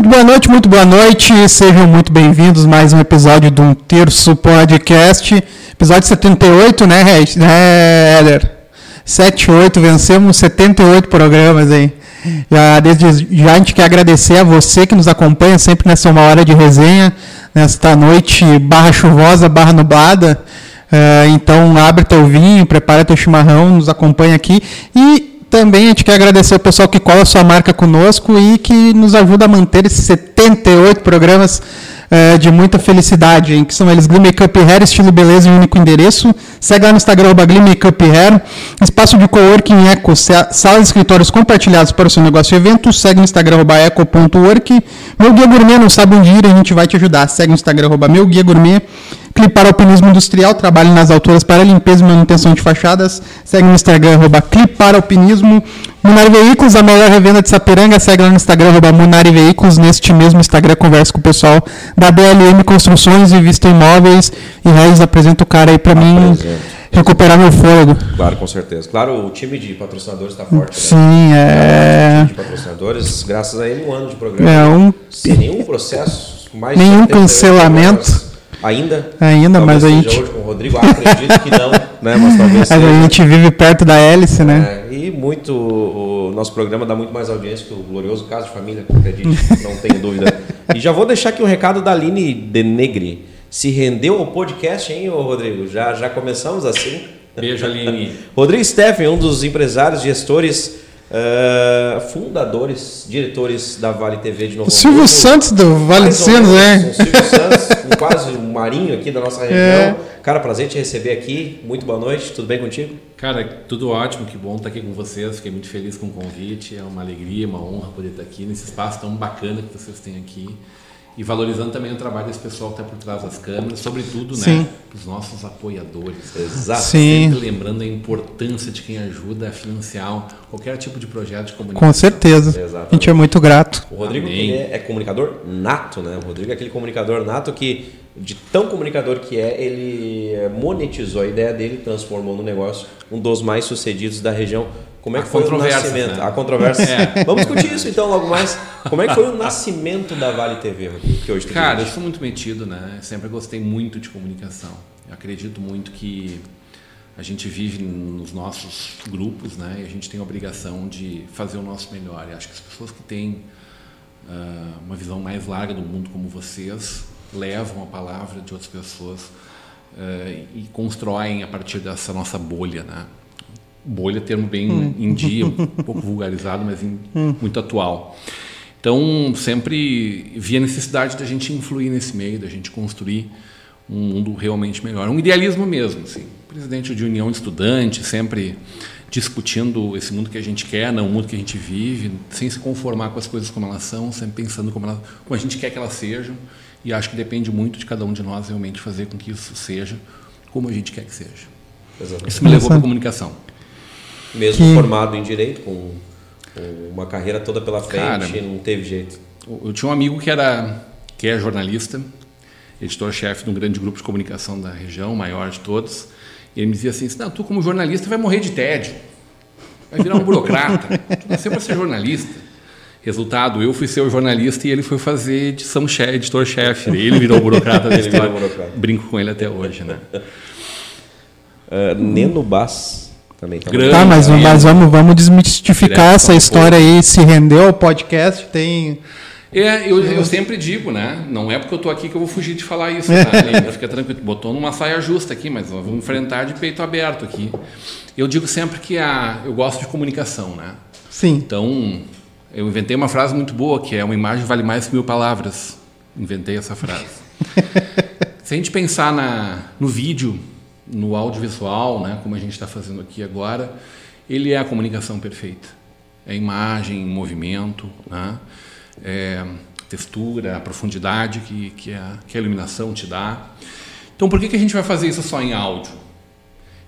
Muito boa noite, muito boa noite. Sejam muito bem-vindos mais um episódio do Um Terço Podcast. Episódio 78, né, né Éder? 78, vencemos 78 programas aí. Já, desde já a gente quer agradecer a você que nos acompanha sempre nessa uma hora de resenha, nesta noite barra chuvosa, barra nublada. Uh, então abre teu vinho, prepara teu chimarrão, nos acompanha aqui e também a gente quer agradecer o pessoal que cola sua marca conosco e que nos ajuda a manter esses 78 programas uh, de muita felicidade, hein? que são eles Glee Makeup Hair, estilo beleza e único endereço. Segue lá no Instagram, Glee Makeup Hair. Espaço de coworking Eco, salas e escritórios compartilhados para o seu negócio e evento. Segue no Instagram, eco.work. Meu Guia Gourmet, não sabe onde ir, a gente vai te ajudar. Segue no Instagram, meu Guia Gourmet. Clipar Alpinismo Industrial, trabalho nas alturas para limpeza e manutenção de fachadas. Segue no Instagram, arroba Clipar Alpinismo. Munari Veículos, a melhor revenda de Sapiranga. Segue lá no Instagram, arroba Munari Veículos. Neste mesmo Instagram, conversa com o pessoal da DLM Construções e Vista Imóveis. E Reis apresenta o cara aí para mim recuperar meu fôlego. Claro, com certeza. Claro, o time de patrocinadores está forte. Sim, né? é. O time de patrocinadores, graças a ele, um ano de programa. É um... Sem nenhum processo. Mais nenhum cancelamento. Ainda? Ainda, mas a gente. Hoje com o Rodrigo, ah, acredito que não, né? Mas talvez seja. A gente vive perto da hélice, né? É, e muito. O nosso programa dá muito mais audiência que o glorioso caso de família, acredite, não tenho dúvida. E já vou deixar aqui um recado da Aline Denegre. Se rendeu ao podcast, hein, Rodrigo? Já, já começamos assim? Beijo, Aline. Rodrigo Steffen, um dos empresários, gestores Uh, fundadores, diretores da Vale TV de Novo O Silvio Santos do Vale Sinos, né? O Silvio Santos, quase um marinho aqui da nossa região. É. Cara, prazer te receber aqui. Muito boa noite, tudo bem contigo? Cara, tudo ótimo, que bom estar aqui com vocês. Fiquei muito feliz com o convite. É uma alegria, uma honra poder estar aqui nesse espaço tão bacana que vocês têm aqui e valorizando também o trabalho desse pessoal que está por trás das câmeras, sobretudo, né, os nossos apoiadores. Exato. Sim. Sempre lembrando a importância de quem ajuda a financiar qualquer tipo de projeto de comunicação. Com certeza. Exatamente. A gente é muito grato. O Rodrigo é, é, comunicador nato, né? O Rodrigo é aquele comunicador nato que, de tão comunicador que é, ele monetizou a ideia dele, transformou no negócio um dos mais sucedidos da região como é que a foi o nascimento? Né? A controvérsia. É. Vamos discutir isso então logo mais. Como é que foi o nascimento da Vale TV, que hoje Cara, eu sou muito metido, né? Sempre gostei muito de comunicação. Eu acredito muito que a gente vive nos nossos grupos, né? E a gente tem a obrigação de fazer o nosso melhor. E acho que as pessoas que têm uh, uma visão mais larga do mundo como vocês levam a palavra de outras pessoas uh, e constroem a partir dessa nossa bolha, né? Bolha, termo bem hum. em dia, um pouco vulgarizado, mas em, hum. muito atual. Então, sempre vi a necessidade da gente influir nesse meio, da gente construir um mundo realmente melhor. Um idealismo mesmo, assim. Presidente de união de estudantes, sempre discutindo esse mundo que a gente quer, não o mundo que a gente vive, sem se conformar com as coisas como elas são, sempre pensando como, elas, como a gente quer que elas sejam. E acho que depende muito de cada um de nós realmente fazer com que isso seja como a gente quer que seja. Exatamente. Isso me levou para a comunicação mesmo que... formado em direito, com, uma carreira toda pela frente, Cara, não teve jeito. Eu tinha um amigo que era que é jornalista, editor-chefe de um grande grupo de comunicação da região, maior de todos. E ele me dizia assim: não, tu como jornalista vai morrer de tédio, vai virar um burocrata, tu nasceu para ser jornalista. Resultado, eu fui ser o jornalista e ele foi fazer edição chefe, editor-chefe. Ele virou burocrata da história. Burocrata. Brinco com ele até hoje, né? Uh, Neno Bass também tá, Grande, tá mas, mas vamos, vamos desmistificar essa história aí. Se rendeu ao podcast, tem. É, eu, eu sempre digo, né? Não é porque eu tô aqui que eu vou fugir de falar isso, tá? Fica tranquilo. Botou numa saia justa aqui, mas vamos enfrentar de peito aberto aqui. Eu digo sempre que a, eu gosto de comunicação, né? Sim. Então, eu inventei uma frase muito boa, que é uma imagem vale mais que mil palavras. Inventei essa frase. Se a gente pensar na, no vídeo, no audiovisual, né, como a gente está fazendo aqui agora, ele é a comunicação perfeita. É imagem, movimento, né, é textura, a profundidade que, que, a, que a iluminação te dá. Então, por que, que a gente vai fazer isso só em áudio?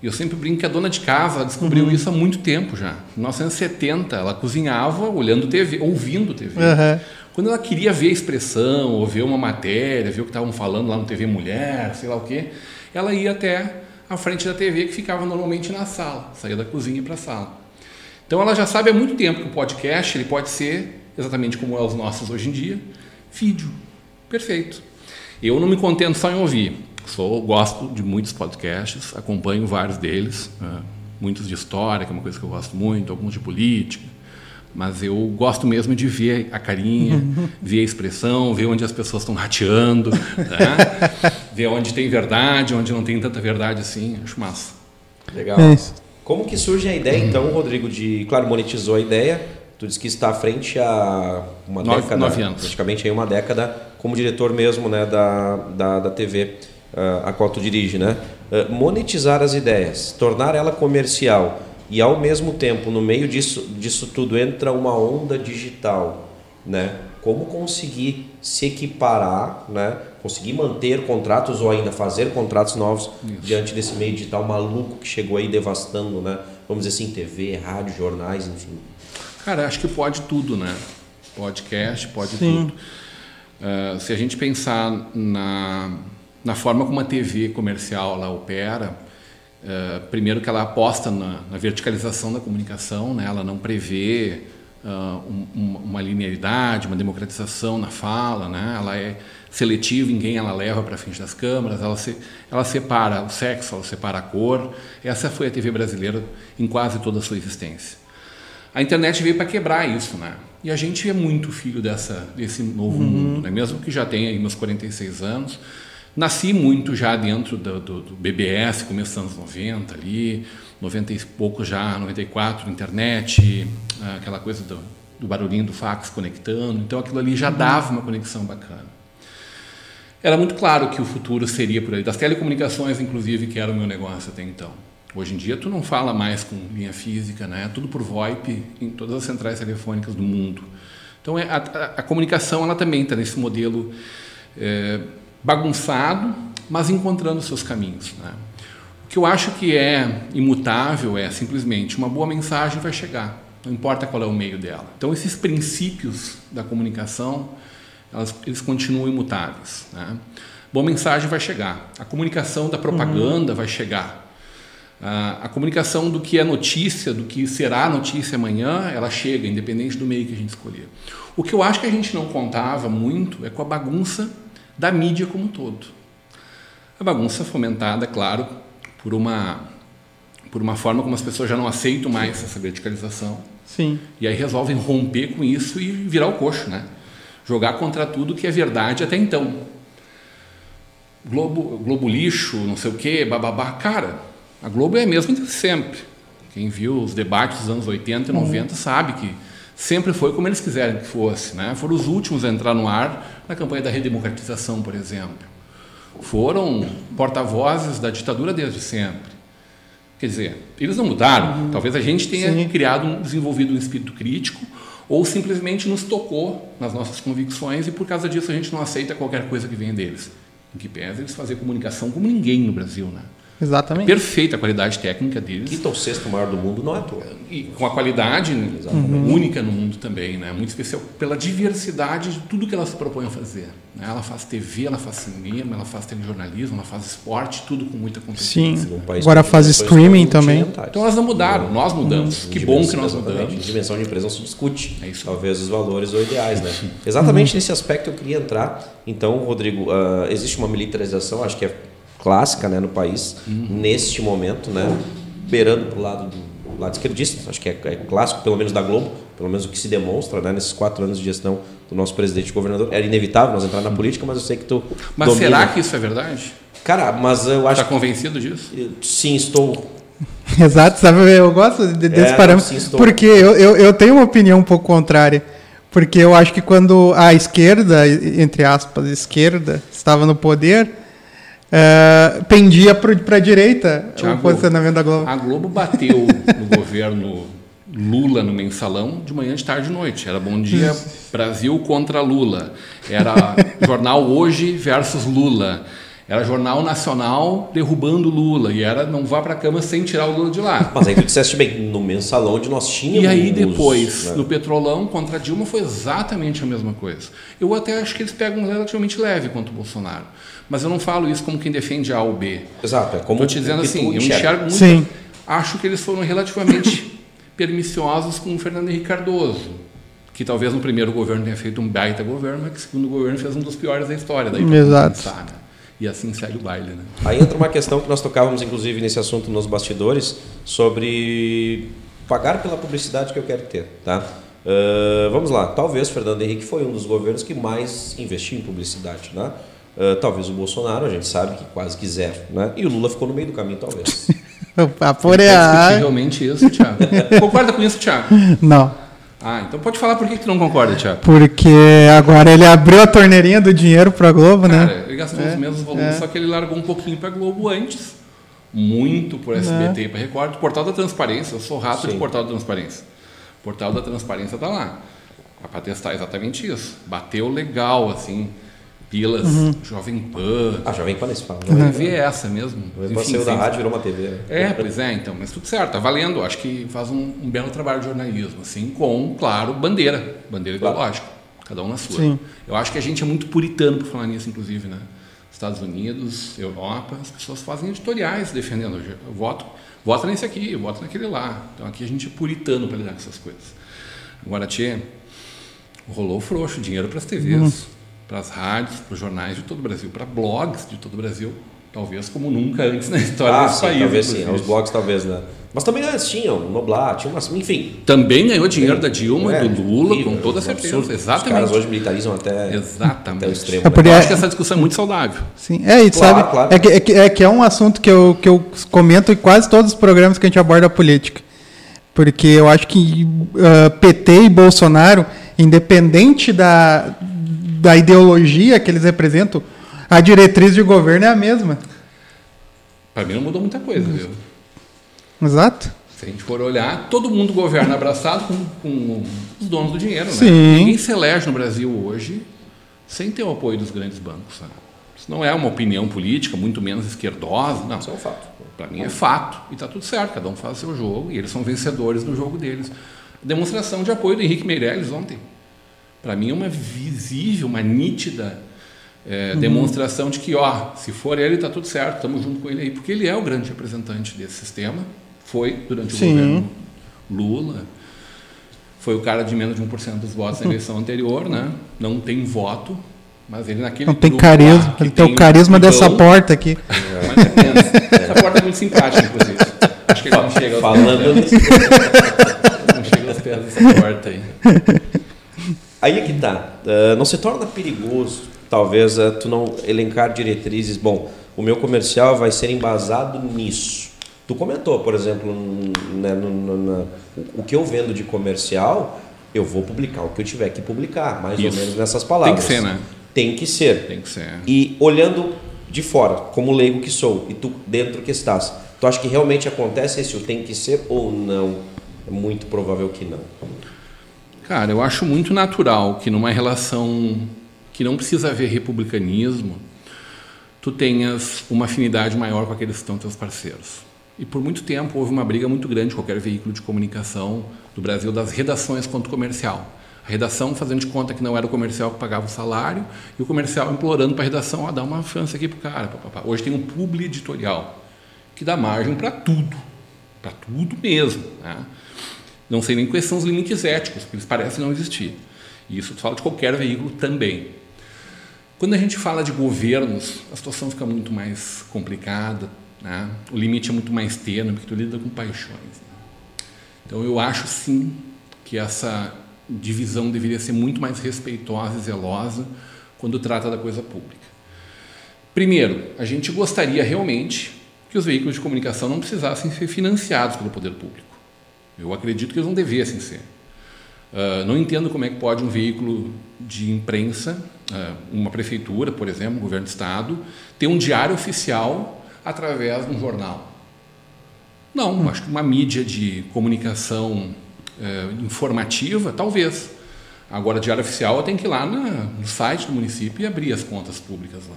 Eu sempre brinco que a dona de casa descobriu uhum. isso há muito tempo já. Em 1970, ela cozinhava olhando TV, ouvindo TV. Uhum. Quando ela queria ver a expressão, ou ver uma matéria, ver o que estavam falando lá no TV Mulher, sei lá o quê, ela ia até à frente da TV que ficava normalmente na sala, saía da cozinha para a sala. Então ela já sabe há muito tempo que o podcast ele pode ser exatamente como é os nossos hoje em dia, vídeo. Perfeito. Eu não me contento só em ouvir. Sou, gosto de muitos podcasts, acompanho vários deles, né? muitos de história, que é uma coisa que eu gosto muito, alguns de política. Mas eu gosto mesmo de ver a carinha, ver a expressão, ver onde as pessoas estão rateando, né? Ver onde tem verdade, onde não tem tanta verdade assim. Acho massa. Legal. É Como que surge a ideia, então, Rodrigo, de. Claro, monetizou a ideia. Tu disse que está à frente há uma nove, década. Nove anos. Praticamente aí uma década, como diretor mesmo né, da, da, da TV uh, ah, a qual tu dirige, né? Uh, monetizar as ideias, tornar ela comercial e ao mesmo tempo, no meio disso, disso tudo, entra uma onda digital, né? Como conseguir se equiparar, né? Conseguir manter contratos ou ainda fazer contratos novos Isso. diante desse meio digital maluco que chegou aí devastando, né? Vamos dizer assim, TV, rádio, jornais, enfim. Cara, acho que pode tudo, né? Podcast, pode Sim. tudo. Uh, se a gente pensar na, na forma como a TV comercial ela opera, uh, primeiro que ela aposta na, na, verticalização da comunicação, né? ela não prevê uh, um, uma linearidade, uma democratização na fala, né? ela é seletiva em quem ela leva para frente das câmeras, ela, se, ela separa o sexo, ela separa a cor. Essa foi a TV brasileira em quase toda a sua existência. A internet veio para quebrar isso, né? E a gente é muito filho dessa, desse novo uhum. mundo, né? mesmo que já tenha aí meus 46 anos. Nasci muito já dentro do, do, do BBS, começo dos anos 90 ali, 90 e pouco já, 94, internet, aquela coisa do, do barulhinho do fax conectando. Então aquilo ali já uhum. dava uma conexão bacana. Era muito claro que o futuro seria por aí. Das telecomunicações, inclusive, que era o meu negócio até então. Hoje em dia, tu não fala mais com linha física, né? Tudo por VoIP em todas as centrais telefônicas do mundo. Então, é, a, a, a comunicação ela também está nesse modelo é, bagunçado, mas encontrando seus caminhos. Né? O que eu acho que é imutável é simplesmente uma boa mensagem vai chegar, não importa qual é o meio dela. Então, esses princípios da comunicação, elas, eles continuam imutáveis. Né? Boa mensagem vai chegar, a comunicação da propaganda uhum. vai chegar. A, a comunicação do que é notícia, do que será notícia amanhã, ela chega, independente do meio que a gente escolher. O que eu acho que a gente não contava muito é com a bagunça da mídia como um todo. A bagunça fomentada, claro, por uma por uma forma como as pessoas já não aceitam mais essa verticalização. Sim. E aí resolvem romper com isso e virar o coxo, né? Jogar contra tudo que é verdade até então. Globo, Globo lixo, não sei o quê, bababá. Cara, a Globo é a mesma de sempre. Quem viu os debates dos anos 80 e 90 uhum. sabe que sempre foi como eles quiserem que fosse. Né? Foram os últimos a entrar no ar na campanha da redemocratização, por exemplo. Foram porta-vozes da ditadura desde sempre. Quer dizer, eles não mudaram. Uhum. Talvez a gente tenha Sim. criado, um, desenvolvido um espírito crítico ou simplesmente nos tocou nas nossas convicções e por causa disso a gente não aceita qualquer coisa que venha deles. Em que pese eles fazer comunicação como ninguém no Brasil, né? Exatamente. Perfeita a qualidade técnica deles. Quinto ou sexto maior do mundo não é à toa. E com a qualidade uhum. única no mundo também, né? Muito especial pela diversidade de tudo que ela se propõe a fazer. Né? Ela faz TV, ela faz cinema, ela faz telejornalismo, ela faz esporte, tudo com muita competência. Sim. Agora faz streaming também. Então elas não mudaram, uhum. nós mudamos. Uhum. Que bom que nós mudamos. Em dimensão de empresa não se discute. É isso. Talvez os valores ou ideais, né? Exatamente uhum. nesse aspecto eu queria entrar. Então, Rodrigo, uh, existe uma militarização, acho que é clássica né, no país, uhum. neste momento, né, beirando para o lado do lado esquerdista, acho que é, é, clássico, pelo menos da Globo, pelo menos o que se demonstra né, nesses quatro anos de gestão do nosso presidente e governador. Era inevitável nós entrar na política, mas eu sei que tu. Mas domina. será que isso é verdade? Cara, mas eu acho. Está convencido disso? Sim, estou. Exato, sabe? Eu gosto desse é, parâmetro. Sim, porque eu, eu, eu tenho uma opinião um pouco contrária. Porque eu acho que quando a esquerda, entre aspas, esquerda, estava no poder, uh, pendia para a direita Thiago, o posicionamento da Globo. A Globo bateu no governo Lula no mensalão de manhã, de tarde e noite. Era Bom Dia Brasil contra Lula. Era jornal Hoje versus Lula. Era Jornal Nacional derrubando Lula. E era não vá para a cama sem tirar o Lula de lá. Mas aí tu disseste bem, no mensalão onde nós tínhamos. E aí depois, né? no Petrolão contra Dilma, foi exatamente a mesma coisa. Eu até acho que eles pegam relativamente leve contra o Bolsonaro. Mas eu não falo isso como quem defende A ou B. Exato, é como Estou te dizendo assim, eu enxergo muito. Sim. Acho que eles foram relativamente permissiosos com o Fernando Henrique Cardoso. que talvez no primeiro governo tenha feito um baita governo, mas que o segundo governo fez um dos piores da história. Daí Exato. Pensar, né? E assim segue o baile. Né? Aí entra uma questão que nós tocávamos, inclusive, nesse assunto nos bastidores, sobre pagar pela publicidade que eu quero ter. Tá? Uh, vamos lá, talvez Fernando Henrique foi um dos governos que mais investiu em publicidade. Né? Uh, talvez o Bolsonaro, a gente sabe que quase que zero. Né? E o Lula ficou no meio do caminho, talvez. Aporear. realmente isso, Thiago. Concorda com isso, Thiago? Não. Ah, então pode falar por que, que tu não concorda, Thiago. Porque agora ele abriu a torneirinha do dinheiro para a Globo, Cara, né? ele gastou É, os mesmos volumes, é. só que ele largou um pouquinho para Globo antes. Muito por SBT É. e para Record. Portal da Transparência, eu sou rato de Sim. Portal da Transparência. Portal da Transparência tá lá. Para testar exatamente isso. Bateu legal, assim. Pilas, Uhum. Jovem Pan. Ah, já vem para nesse fala. A TV é essa mesmo. Depois saiu da rádio virou uma TV. né? É, pois é, então, mas tudo certo, tá valendo. Acho que faz um, um belo trabalho de jornalismo, assim, com, claro, bandeira, bandeira Claro. ideológica, cada um na sua. Sim. Eu acho que a gente é muito puritano por falar nisso, inclusive, né? Estados Unidos, Europa, as pessoas fazem editoriais defendendo. Eu voto, vota nesse aqui, vota naquele lá. Então aqui a gente é puritano para lidar com essas coisas. Agora, Tchê, rolou frouxo, dinheiro para as TVs, para as rádios, para os jornais de todo o Brasil, para blogs de todo o Brasil, talvez como nunca antes na história Ah, desse sim, país. talvez sim. Os blogs talvez, né? Mas também antes tinham, Noblar, tinha umas. Enfim. Também ganhou dinheiro da Dilma, É, do Lula, com toda um certeza. absurdo. Os Exatamente. caras hoje militarizam até, Exatamente. até o extremo. É né? por- Eu acho que essa discussão é muito saudável. Sim, é, e Claro, sabe, claro. É, que, é, que, é que é um assunto que eu, que eu comento em quase todos os programas que a gente aborda a política. Porque eu acho que ah, PT e Bolsonaro, independente da, da ideologia que eles representam, a diretriz de governo é a mesma. Para mim não mudou muita coisa, viu? Exato. Se a gente for olhar, todo mundo governa abraçado com, com os donos do dinheiro, né? Sim. Ninguém se elege no Brasil hoje sem ter o apoio dos grandes bancos. Sabe? Isso não é uma opinião política, muito menos esquerdosa. Não, Isso é um fato. Para mim é fato. E está tudo certo, cada um faz o seu jogo e eles são vencedores no jogo deles. Demonstração de apoio do Henrique Meirelles ontem. Para mim é uma visível, uma nítida é, demonstração de que, ó, se for ele, está tudo certo, estamos junto com ele aí, porque ele é o grande representante desse sistema. Foi durante o Sim. governo Lula. Foi o cara de menos de 1% dos votos na eleição anterior, né? Não tem voto, mas ele naquele Não tem carisma. Ele tem o um carisma dessa Ibão, porta aqui. ou menos. Essa porta é muito simpática, inclusive. Acho que ele não chega aos Falando pés, não chega aos pés dessa porta aí. Aí é que tá. Ah, não se torna perigoso, talvez, ah, tu não elencar diretrizes. Bom, o meu comercial vai ser embasado nisso. Tu comentou, por exemplo, né, no- no- na- o- que eu vendo de comercial, eu vou publicar o que eu tiver que publicar, mais ou Isso. menos nessas palavras. Tem que ser, né? Tem que ser. Tem que ser. E olhando de fora, como leigo que sou, e tu dentro que estás, tu acha que realmente acontece esse o tem que ser ou não? É muito provável que não. Cara, eu acho muito natural que numa relação que não precisa haver republicanismo, tu tenhas uma afinidade maior com aqueles que estão teus parceiros. E por muito tempo houve uma briga muito grande qualquer veículo de comunicação do Brasil das redações contra o comercial. A redação fazendo de conta que não era o comercial que pagava o salário e o comercial implorando para a redação, ó, dá uma chance aqui pro cara. papapá. Hoje tem um publi editorial que dá margem para tudo, para tudo mesmo. Né? Não sei nem quais são os limites éticos, porque eles parecem não existir. E isso fala de qualquer veículo também. Quando a gente fala de governos, a situação fica muito mais complicada, né? o limite é muito mais tênue, porque tu lida com paixões. né? Então eu acho sim que essa divisão deveria ser muito mais respeitosa e zelosa quando trata da coisa pública. Primeiro, a gente gostaria realmente que os veículos de comunicação não precisassem ser financiados pelo poder público. Eu acredito que eles não devessem ser. Uh, não entendo como é que pode um veículo de imprensa, uh, uma prefeitura, por exemplo, um governo de estado, ter um diário oficial através de um jornal. Não, acho que uma mídia de comunicação uh, informativa, talvez. Agora, diário oficial tem que ir lá na, no site do município e abrir as contas públicas lá.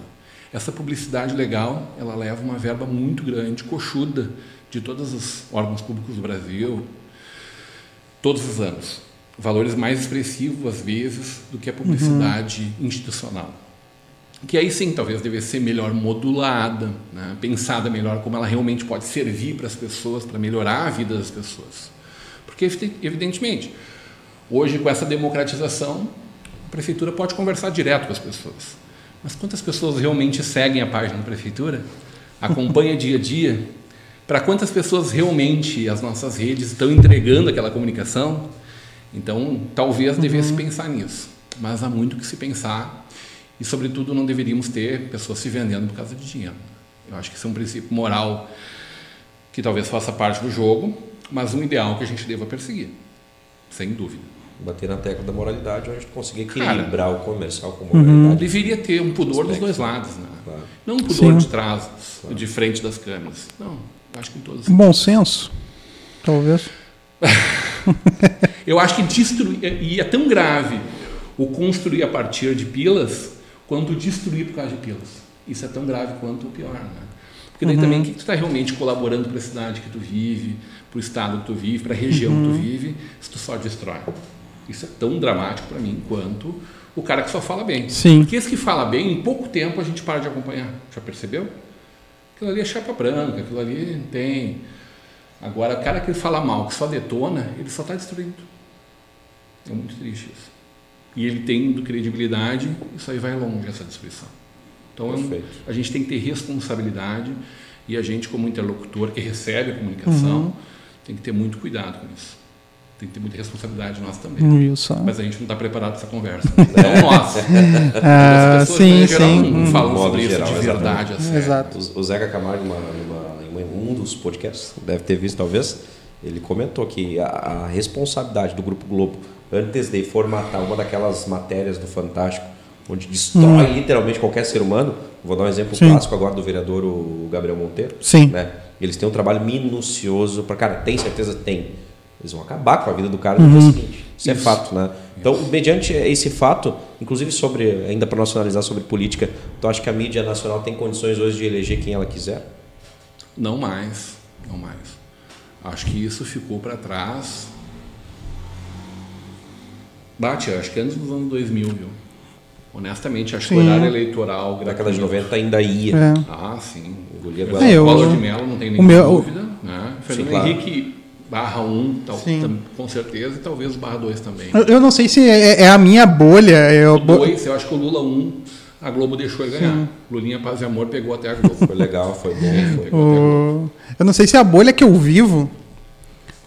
Essa publicidade legal, ela leva uma verba muito grande, coxuda, de todos os órgãos públicos do Brasil, todos os anos. Valores mais expressivos, às vezes, do que a publicidade uhum. institucional. Que aí sim, talvez devesse ser melhor modulada, né? pensada melhor como ela realmente pode servir para as pessoas, para melhorar a vida das pessoas. Porque, evidentemente, Hoje, com essa democratização, a prefeitura pode conversar direto com as pessoas. Mas quantas pessoas realmente seguem a página da prefeitura? Acompanha dia a dia? Para quantas pessoas realmente as nossas redes estão entregando aquela comunicação? Então, talvez devesse uhum. pensar nisso. Mas há muito que se pensar e, sobretudo, não deveríamos ter pessoas se vendendo por causa de dinheiro. Eu acho que isso é um princípio moral que talvez faça parte do jogo, mas um ideal que a gente deva perseguir, sem dúvida. Bater na tecla da moralidade, a gente conseguir equilibrar Cara, o comercial com moralidade. Uhum. Deveria ter um pudor dos dois lados, né? Claro. Não um pudor Sim. de trás, claro. de frente das câmeras. Não, acho que em todos. Bom senso, talvez. Eu acho que destruir, e é tão grave o construir a partir de pilas quanto destruir por causa de pilas. Isso é tão grave quanto o pior, né? Porque daí uhum. também que tu está realmente colaborando para a cidade que tu vive, para o estado que tu vive, para a região uhum. que tu uhum. vive, se tu só destrói. Isso é tão dramático para mim quanto o cara que só fala bem. Sim. Porque esse que fala bem, em pouco tempo a gente para de acompanhar. Já percebeu? Aquilo ali é chapa branca, aquilo ali tem. Agora, o cara que fala mal, que só detona, ele só está destruindo. É muito triste isso. E ele tendo credibilidade, isso aí vai longe, essa destruição. Então, é a gente tem que ter responsabilidade e a gente, como interlocutor que recebe a comunicação, uhum. tem que ter muito cuidado com isso. Tem que ter muita responsabilidade nós também. Isso. Mas a gente não está preparado para essa conversa. Então, nós. ah, pessoas, sim, né, geral, sim. Não falam sobre isso geral, de verdade. Assim. Exato. O Zeca Camargo, numa, numa, em um dos podcasts, deve ter visto talvez, ele comentou que a, a responsabilidade do Grupo Globo, antes de formatar uma daquelas matérias do Fantástico, onde destrói hum. literalmente qualquer ser humano. Vou dar um exemplo Sim. clássico agora do vereador o Gabriel Monteiro. Sim. Né? Eles têm um trabalho minucioso para cara, tem certeza tem. Eles vão acabar com a vida do cara no uhum. dia seguinte. Isso, é Isso, é fato, né? Então, mediante esse fato, inclusive sobre ainda para nacionalizar sobre política, tu acha que a mídia nacional tem condições hoje de eleger quem ela quiser? Não mais, não mais. Acho que isso ficou para trás. Bate, acho que antes dos anos 2000, viu? Honestamente, acho sim. que o horário eleitoral. Na década de 90 ainda ia. É. Ah, sim. Engolia é, eu, Collor de Mello, não tem nenhuma meu, dúvida. Né? Fernando sim, claro. Henrique, barra 1, tal, tam, com certeza, e talvez barra 2 também. Eu, eu, não sei se é, é, a minha bolha. Eu... O 2, eu acho que o Lula 1, a Globo deixou ele ganhar. Sim. Lulinha Paz e Amor pegou até a Globo. Foi legal, foi bom. Foi. O... Eu não sei se é a bolha que eu vivo.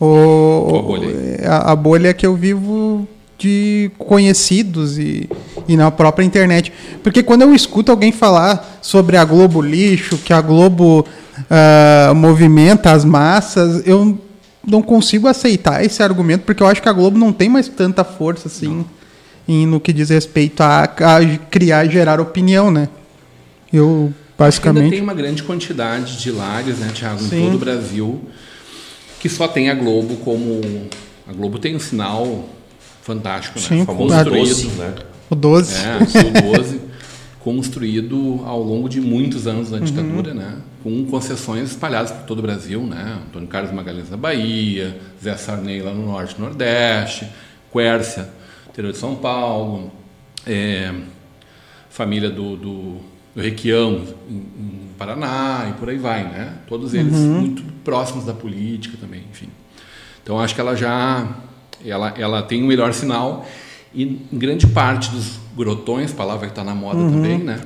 O... A, bolha a, a bolha que eu vivo de conhecidos e, e na própria internet. Porque quando eu escuto alguém falar sobre a Globo lixo, que a Globo uh, movimenta as massas, eu não consigo aceitar esse argumento, porque eu acho que a Globo não tem mais tanta força assim em, no que diz respeito a, a criar e gerar opinião, né? Eu basicamente. Ainda tem uma grande quantidade de lares, né, Thiago, em todo o Brasil, que só tem a Globo como. A Globo tem um sinal fantástico, né? Sim, construído, 12, né? O 12. É, o 12, construído ao longo de muitos anos da ditadura, uhum. né? Com concessões espalhadas por todo o Brasil, né? Antônio Carlos Magalhães na Bahia, Zé Sarney lá no Norte e Nordeste, Quércia, interior de São Paulo, é, família do, do, do Requião em, em, Paraná e por aí vai, né? Todos eles uhum. muito próximos da política também, enfim. Então acho que ela já ela, ela tem um melhor sinal e em grande parte dos grotões, palavra que está na moda uhum. também, né?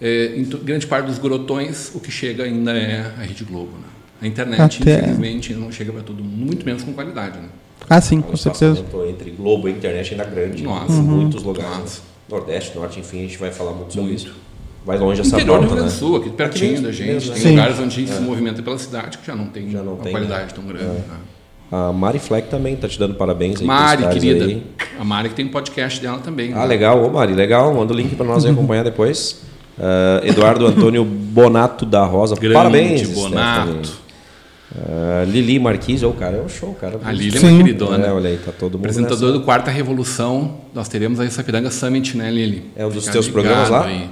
É, em grande parte dos grotões, o que chega ainda é a Rede Globo. Né? A internet, Até... infelizmente, não chega para todo mundo, muito menos com qualidade. Né? Ah, sim, com certeza. Entre Globo e internet ainda grande Nossa. em uhum. muitos lugares. Nossa. Nordeste, Norte, enfim, a gente vai falar muito sobre muito. isso. Vai longe essa Interior nota, do Rio Grande do Sul, aqui pertinho da gente. Mesmo, tem sim. lugares onde a gente é. se movimenta pela cidade que já não tem, já não uma tem, qualidade né? tão grande. É. Né? A Mari Fleck também está te dando parabéns. Aí Mari, querida. Aí. A Mari que tem um podcast dela também. Ah, né? legal. Ô, Mari, legal. Manda o link para nós acompanhar depois. Uh, Eduardo Antônio Bonato da Rosa. Grande parabéns, Bonato. Uh, Lili Marquise, o oh, cara é um show, cara. A Lili é uma queridona. É, olha aí, tá todo mundo Apresentador nessa. do Quarta Revolução. Nós teremos aí Sapiranga Summit, né, Lili? É um dos Ficar teus programas lá? Aí.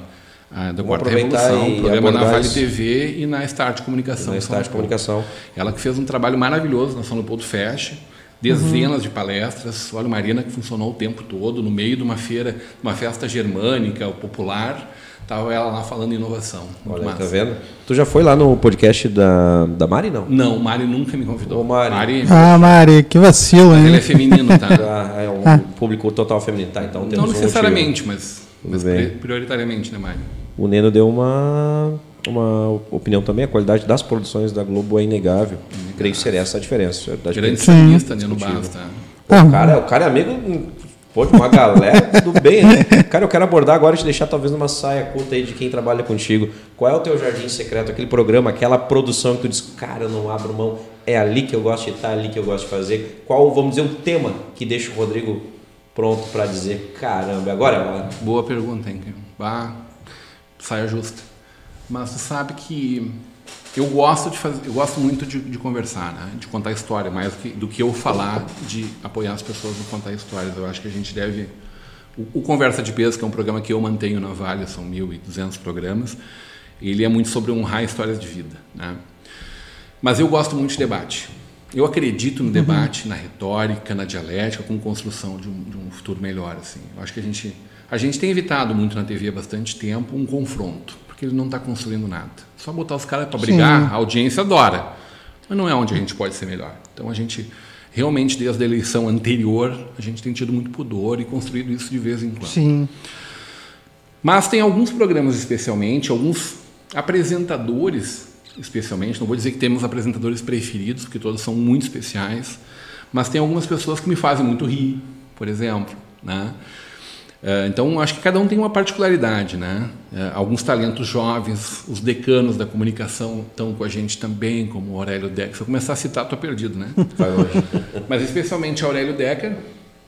Ah, do Quarta Revolução, programa na Vale. TV e na Start Comunicação. Na Start Comunicação. Ela que fez um trabalho maravilhoso na São Leopoldo Fest, dezenas uhum. de palestras. Olha, Marina que funcionou o tempo todo no meio de uma feira, uma festa germânica, popular, Tava ela lá falando em inovação. Olha, massa. tá vendo? Tu já foi lá no podcast da, da Mari, não? Não, Mari nunca me convidou. Ô, Mari. Ah, Mari, que vacilo, ele é hein? feminino, tá? Ah, é um público total feminino, tá? Então temos Não um necessariamente, mas, mas bem. pri- prioritariamente, né, Mari? O Neno deu uma, uma opinião também. A qualidade das produções da Globo é inegável. Creio ser essa a diferença. A verdade Grande Barros, tá? Pô, o, cara, o cara é amigo pô, de uma galera do bem, né? Cara, eu quero abordar agora e te deixar talvez numa saia curta aí de quem trabalha contigo. Qual é o teu jardim secreto, aquele programa, aquela produção que tu diz, cara, eu não abro mão, é ali que eu gosto de estar, é ali que eu gosto de fazer. Qual, vamos dizer, o tema que deixa o Rodrigo pronto para dizer, caramba, agora é a hora. Boa pergunta, hein? Bah, saia justa. Mas tu sabe que eu gosto de fazer, eu gosto muito de, de conversar, né? De contar história, mais do que, do que eu falar de apoiar as pessoas no contar histórias. Eu acho que a gente deve o, o Conversa de Peso, que é um programa que eu mantenho na Vale, são 1.200 programas, ele é muito sobre honrar histórias de vida, né? Mas eu gosto muito de debate. Eu acredito no debate, na retórica, na dialética, com construção de um, de um futuro melhor. Assim. Eu acho que a gente, a gente tem evitado muito na TV há bastante tempo um confronto, porque ele não está construindo nada. Só botar os caras para brigar, a audiência adora. Mas não é onde a gente pode ser melhor. Então a gente, realmente, desde a eleição anterior, a gente tem tido muito pudor e construído isso de vez em quando. Sim. Mas tem alguns programas especialmente, alguns apresentadores especialmente, não vou dizer que temos apresentadores preferidos, porque todos são muito especiais, mas tem algumas pessoas que me fazem muito rir, por exemplo, né? Eh, Então, acho que cada um tem uma particularidade, né? Eh, Alguns talentos jovens, os decanos da comunicação estão com a gente também, como o Aurélio Decker. Se eu começar a citar, estou perdido, né? Mas especialmente Aurélio Decker,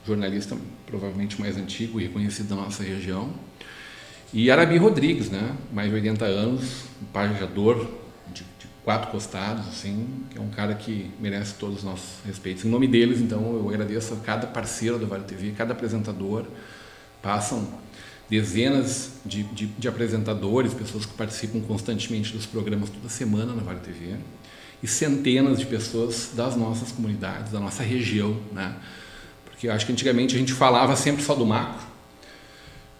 jornalista provavelmente mais antigo e reconhecido da nossa região. E Arabi Rodrigues, né? mais de 80 anos, um pajador de, de quatro costados, assim, que é um cara que merece todos os nossos respeitos. Em nome deles, então, eu agradeço a cada parceiro do Vale TV, cada apresentador. Passam dezenas de, de, de apresentadores, pessoas que participam constantemente dos programas toda semana na Vale TV, e centenas de pessoas das nossas comunidades, da nossa região, né? Porque eu acho que antigamente a gente falava sempre só do macro,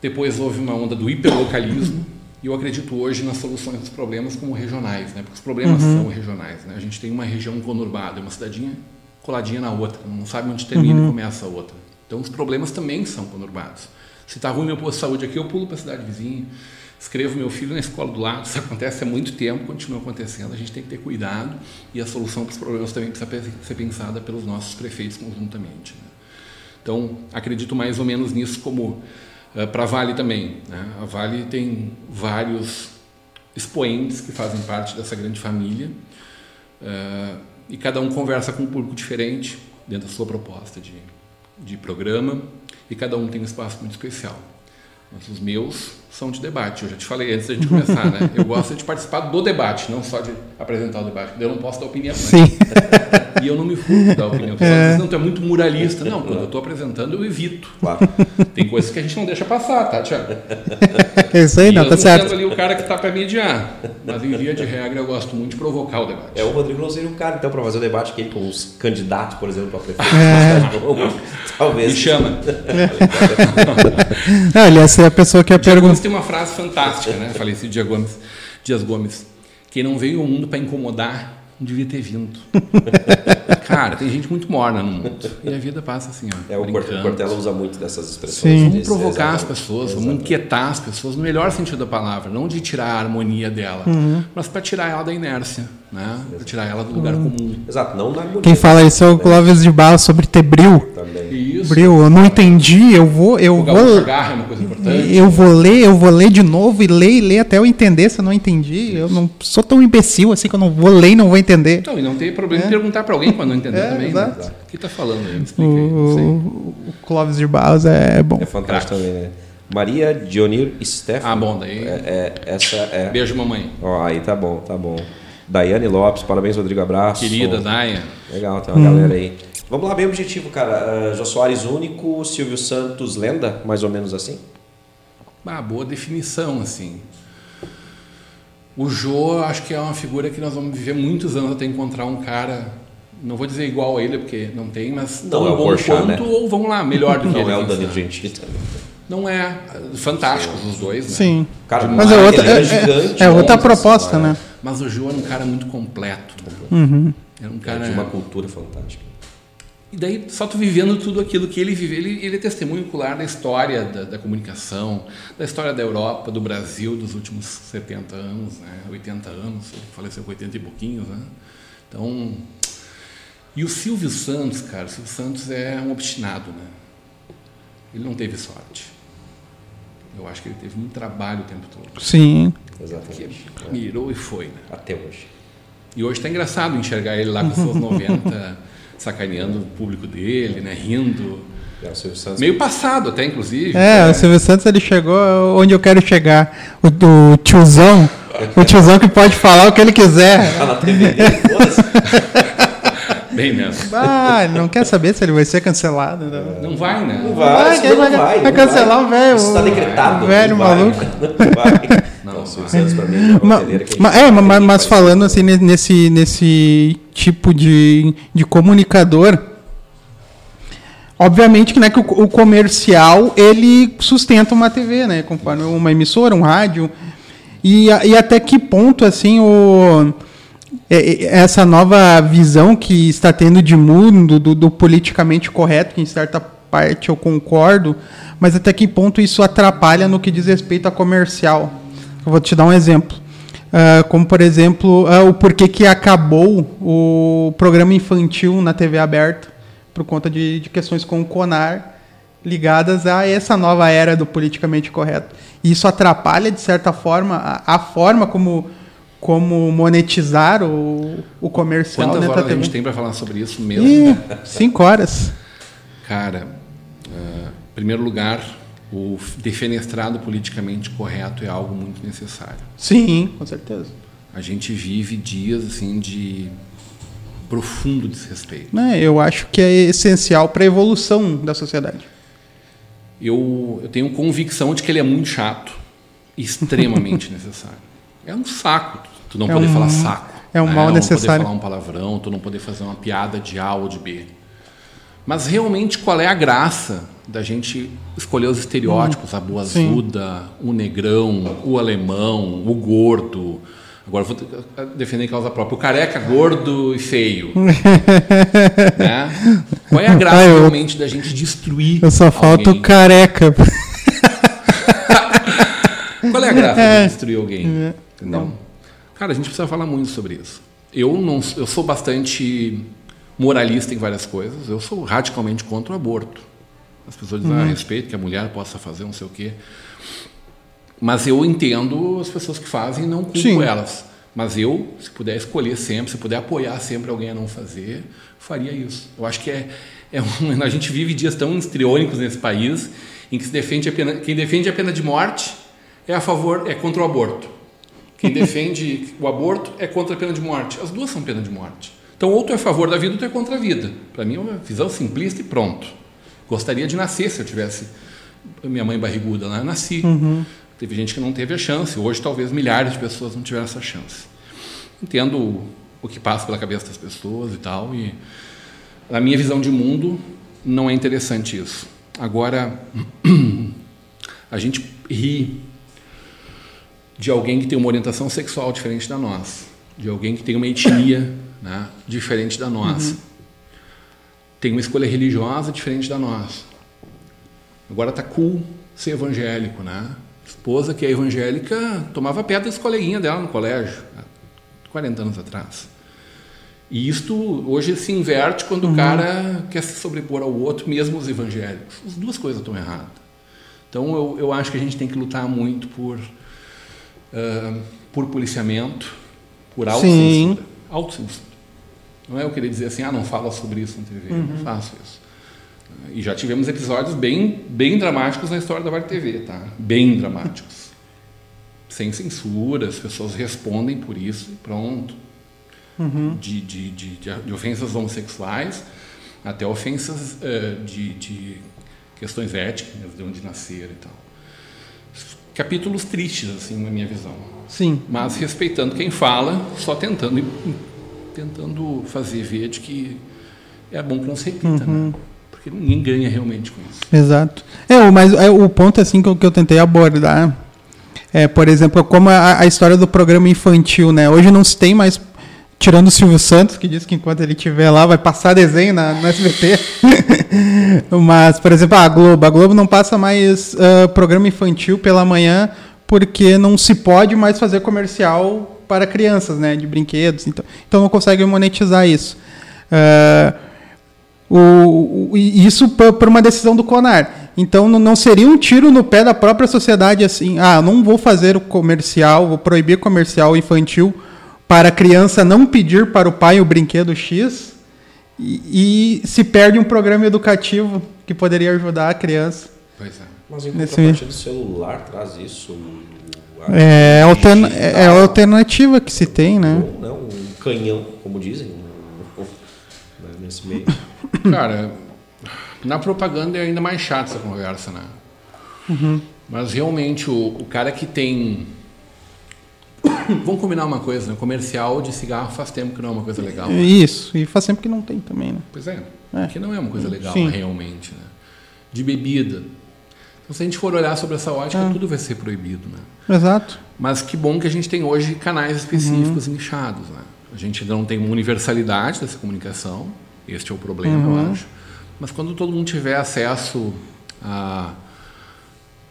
depois houve uma onda do hiperlocalismo e eu acredito hoje nas soluções dos problemas como regionais, né? Porque os problemas são regionais, né? A gente tem uma região conurbada, uma cidadinha coladinha na outra, não sabe onde termina e começa a outra. Então os problemas também são conurbados. Se está ruim meu posto de saúde aqui, eu pulo para a cidade vizinha, escrevo meu filho na escola do lado. Isso acontece há muito tempo, continua acontecendo. A gente tem que ter cuidado e a solução para os problemas também precisa ser pensada pelos nossos prefeitos conjuntamente. né? Então, acredito mais ou menos nisso como para a Vale também. Né? A Vale tem vários expoentes que fazem parte dessa grande família eh, e cada um conversa com um público diferente dentro da sua proposta de, de programa e cada um tem um espaço muito especial. Mas os meus são de debate. Eu já te falei antes da gente começar, né? Eu gosto de participar do debate, não só de apresentar o debate. Eu não posso dar opinião. né? Sim. E eu não me furto da opinião. O pessoal diz, não, tu é muito muralista. Não, quando eu estou apresentando, eu evito. Claro. Tem coisas que a gente não deixa passar, tá, Tiago? É isso aí, E não, eu tá certo. ali o cara que está para mediar. Mas em via de regra, eu gosto muito de provocar o debate. É, o Rodrigo não seria o cara, então, para fazer o debate aqui com os candidatos, por exemplo, para prefeito. Talvez. Me chama. Não, ele ia ser a pessoa que ia perguntar. Tem uma frase fantástica, né? Falecido Dias Gomes. Dias Gomes. Quem não veio ao mundo para incomodar, devia ter vindo. Cara, tem gente muito morna no mundo. E a vida passa assim, ó. É, o. Cortella usa muito dessas expressões. Sim. Vamos provocar as pessoas, vamos Exatamente. inquietar as pessoas no melhor sentido da palavra, não de tirar a harmonia dela, Uhum. mas para tirar ela da inércia, né? Para tirar ela do lugar comum. Exato, não na harmonia. Quem fala isso é o Clóvis de Barros sobre ter bril. Também. Isso. Bril, eu não entendi, eu vou, eu O vou, agarra é uma coisa importante. eu vou ler, eu vou ler de novo e ler e ler até eu entender se eu não entendi. Eu não sou tão imbecil assim que eu não vou ler e não vou entender. Então, e não tem problema em perguntar para alguém quando não entender É, também. exato. Né? O que tá falando aí? Me O, explica aí. O, o Clóvis de Barros é bom. É fantástico também, né? Maria Dionir Stefan. Ah, bom, daí. É, é, essa é. Beijo, mamãe. Ó, aí tá bom, tá bom. Daiane Lopes, parabéns, Rodrigo, abraço. Querida Daia. Legal, tem uma galera aí. Vamos lá, bem objetivo, cara. Uh, Jô Soares único, Silvio Santos lenda, mais ou menos assim? Ah, boa definição, assim. O Jô, acho que é uma figura que nós vamos viver muitos anos até encontrar um cara, não vou dizer igual a ele, porque não tem, mas Não tão é o bom Porchat, quanto, né? ou vamos lá, melhor do que Não ele. é o quem Danilo sabe. Gentili também. Não é. Fantásticos os dois, né? Sim. Cara, Mas é outra, ele era é, gigante, é, é outra proposta, né? Mas o João era um cara muito completo. Uhum. Era um Cara, de uma cultura fantástica. E daí, só tu vivendo tudo aquilo que ele viveu. Ele, ele é testemunho ocular da história da, da comunicação, da história da Europa, do Brasil dos últimos 70 anos, né? 80 anos. Ele faleceu com 80 e pouquinhos, né? Então. E o Silvio Santos, cara, o Silvio Santos é um obstinado, né? Ele não teve sorte. Eu acho que ele teve muito trabalho o tempo todo. Sim. Que Exatamente. mirou e foi, né? Até hoje. E hoje está engraçado enxergar ele lá com seus 90, sacaneando o público dele, né? Rindo. É, o Silvio Santos. Meio passado até, inclusive. É, né? o Silvio Santos ele chegou onde eu quero chegar. O, o tiozão, o tiozão que pode falar o que ele quiser. Tá na TV dele. Bem mesmo. Ah, não quer saber se ele vai ser cancelado. né? Não vai, né? Não vai, Vai, não vai- vai. vai não cancelar o velho, Isso está decretado. o velho não maluco. Não vai. Não Não, Silvio pra mim é uma é, não ma- tem mas que falando assim ne- nesse, nesse tipo de, de comunicador, obviamente que, né, que o, o comercial ele sustenta uma TV, né, conforme uma emissora, um rádio, e, e até que ponto assim o é- é- essa nova visão que está tendo de mundo do, do politicamente correto, que em certa parte eu concordo, mas até que ponto isso atrapalha no que diz respeito a comercial. Eu vou te dar um exemplo. Ah, como, por exemplo, ah, o porquê que acabou o programa infantil na TV aberta, por conta de, de questões com o CONAR, ligadas a essa nova era do politicamente correto. E isso atrapalha, de certa forma, a, a forma como, como monetizar o, o comercial Quantas da horas a gente tem para falar sobre isso mesmo? Ih, cinco horas. Cara, ah, em primeiro lugar, o defenestrado politicamente correto é algo muito necessário. Sim, com certeza. A gente vive dias assim de profundo desrespeito. Né, eu acho que é essencial para a evolução da sociedade. Eu, eu tenho convicção de que ele é muito chato extremamente necessário. É um saco tu não É poder um- falar saco. é um né? mal Não necessário. poder falar um palavrão, tu não poder fazer uma piada de A ou de B. Mas realmente qual é a graça da gente escolher os estereótipos, a Hum. Sim. azuda, o negrão, o alemão, o gordo. Agora vou te- defender causa própria. O careca, gordo e feio. né? Qual é a graça Ah, eu- realmente da gente destruir Eu só falto alguém? careca. Qual é a graça É. de destruir alguém? Entendeu? Cara, a gente precisa falar muito sobre isso. Eu não, eu sou bastante moralista em várias coisas. Eu sou radicalmente contra o aborto. As pessoas dizem, ah, Uhum. respeito que a mulher possa fazer não sei o quê. Mas eu entendo as pessoas que fazem e não culpo Sim. elas. Mas eu, se puder escolher sempre, se puder apoiar sempre alguém a não fazer, faria isso. Eu acho que é, é um, a gente vive dias tão histriônicos nesse país em que se defende a pena, quem defende a pena de morte é a favor, é contra o aborto. Quem defende o aborto é contra a pena de morte. As duas são pena de morte. Então, ou tu é a favor da vida ou tu é contra a vida. Para mim é uma visão simplista e pronto. Gostaria de nascer se eu tivesse minha mãe barriguda lá, eu nasci. Teve gente que não teve a chance. Hoje, talvez milhares de pessoas não tiveram essa chance. Entendo o que passa pela cabeça das pessoas e tal. E na minha visão de mundo, não é interessante isso. Agora, a gente ri de alguém que tem uma orientação sexual diferente da nossa, de alguém que tem uma etnia né, diferente da nossa, tem uma escolha religiosa diferente da nossa. Agora tá cool ser evangélico, né? Esposa que é evangélica tomava pedra das coleguinhas dela no colégio, há 40 anos atrás. E isto hoje se inverte quando o cara quer se sobrepor ao outro, mesmo os evangélicos. As duas coisas estão erradas. Então eu, eu acho que a gente tem que lutar muito por, ah, por policiamento, por autocensura. Autocensura. Não é eu querer dizer assim, ah, não fala sobre isso na TV, eu não faço isso. E já tivemos episódios bem, bem dramáticos na história da VAR TV, tá? Bem dramáticos. Sem censura, as pessoas respondem por isso e pronto. De, de, de, de, de ofensas homossexuais até ofensas eh, de, de questões éticas, de onde nascer e tal. Capítulos tristes, assim, na minha visão. Sim. Mas respeitando quem fala, só tentando, tentando fazer ver de que é bom que não se repita, né? Porque porque ninguém ganha realmente com isso. Exato. É, mas é, o ponto assim que eu, que eu tentei abordar é, por exemplo, como a, a, história do programa infantil, né? Hoje não se tem mais tirando o Silvio Santos, que diz que enquanto ele estiver lá vai passar desenho na, no SBT. Mas, por exemplo, a Globo. A Globo não passa mais uh, programa infantil pela manhã porque não se pode mais fazer comercial para crianças, né? De brinquedos. Então, então não consegue monetizar isso. Uh, o, o, isso por uma decisão do CONAR. Então não seria um tiro no pé da própria sociedade assim, ah, não vou fazer o comercial, vou proibir comercial infantil para a criança não pedir para o pai o brinquedo X e, e se perde um programa educativo que poderia ajudar a criança. Pois é. Mas em contrapartida, o celular traz isso. É, alterna é, é a alternativa que se tem, né? Não, um canhão, como dizem, nesse meio. Cara, na propaganda é ainda mais chato essa conversa, né? Uhum. Mas realmente o, o, cara que tem. Vamos combinar uma coisa, né? Comercial de cigarro faz tempo que não é uma coisa legal. Né? Isso, e faz tempo que não tem também, né? Pois é, é. que não é uma coisa legal Sim. realmente, né? De bebida. Então, se a gente for olhar sobre essa ótica, é. tudo vai ser proibido, né? Exato. Mas que bom que a gente tem hoje canais específicos uhum. inchados, né? A gente não tem uma universalidade dessa comunicação, este é o problema, uhum. eu acho. Mas quando todo mundo tiver acesso a,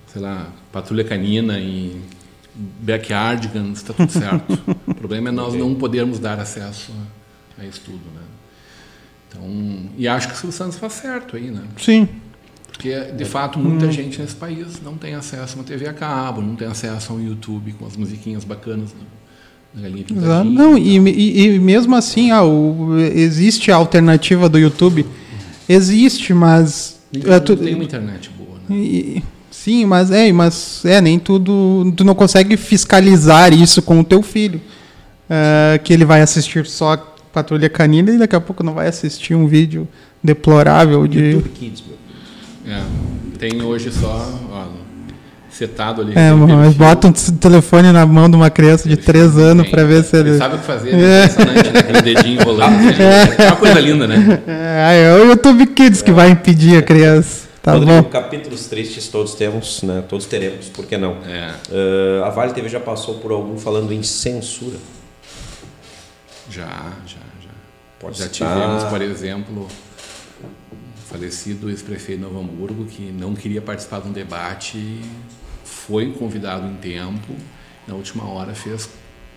sei lá, patrulha canina e backyardigans, está tudo certo. o problema é nós não podermos dar acesso a, a isso tudo, né? Então, e acho que o Silvio Santos faz certo aí, né? Sim. Porque, de fato, muita hum. gente nesse país não tem acesso a uma TV a cabo, não tem acesso a um YouTube com as musiquinhas bacanas. Né? Exato. Não, e, e, e, mesmo assim, ah, o, existe a alternativa do YouTube. Existe, mas. é, tu, tem uma internet boa, né? E, sim, mas é, mas é, nem tudo. Tu não consegue fiscalizar isso com o teu filho. É, que ele vai assistir só Patrulha Canina e daqui a pouco não vai assistir um vídeo deplorável de. YouTube Kids, meu. É, tem hoje só. Ó, setado ali. É, mas bota um telefone na mão de uma criança de 3 anos para ver se ele... ele. sabe o que fazer, é impressionante, né? Aquele dedinho rolando. Assim, é. é uma coisa linda, né? É, é o YouTube Kids que vai impedir a criança. Tá Rodrigo, bom. capítulos tristes todos temos, né? Todos teremos, por que não? É. Uh, a Vale TV já passou por algum falando em censura? Já, já, já. Pode já citar... tivemos, por exemplo, o falecido ex-prefeito de Novo Hamburgo que não queria participar de um debate foi convidado em tempo, na última hora fez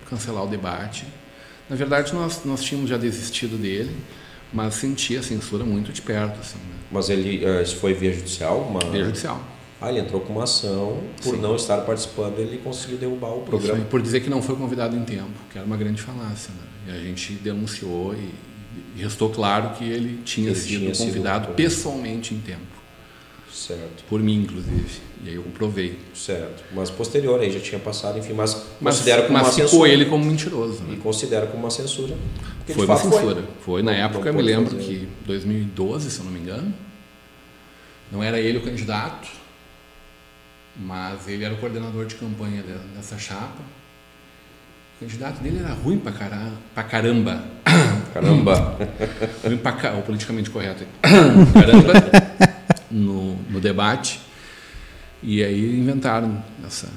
cancelar o debate. Na verdade, nós, nós tínhamos já desistido dele, mas sentia a censura muito de perto. Assim, né? Mas ele uh, foi via judicial? Uma... Via judicial. Ah, ele entrou com uma ação, por Sim. não estar participando, ele conseguiu derrubar o programa. Isso, por dizer que não foi convidado em tempo, que era uma grande falácia. Né? E a gente denunciou e, e restou claro que ele tinha ele sido tinha convidado sido pessoalmente em tempo. Certo. Por mim, inclusive. E aí eu comprovei. Certo. Mas posterior aí já tinha passado, enfim, mas, mas considera como mas uma censura. ele como mentiroso. Né? E considera como uma censura. Foi uma censura. Foi. foi. Na não, época, não me lembro fazer. que 2012, se eu não me engano, não era ele o candidato, mas ele era o coordenador de campanha dessa chapa. O candidato dele era ruim pra, cara, pra caramba. Caramba. ruim pra caramba, politicamente correto. Caramba. No, no debate. E aí inventaram essa,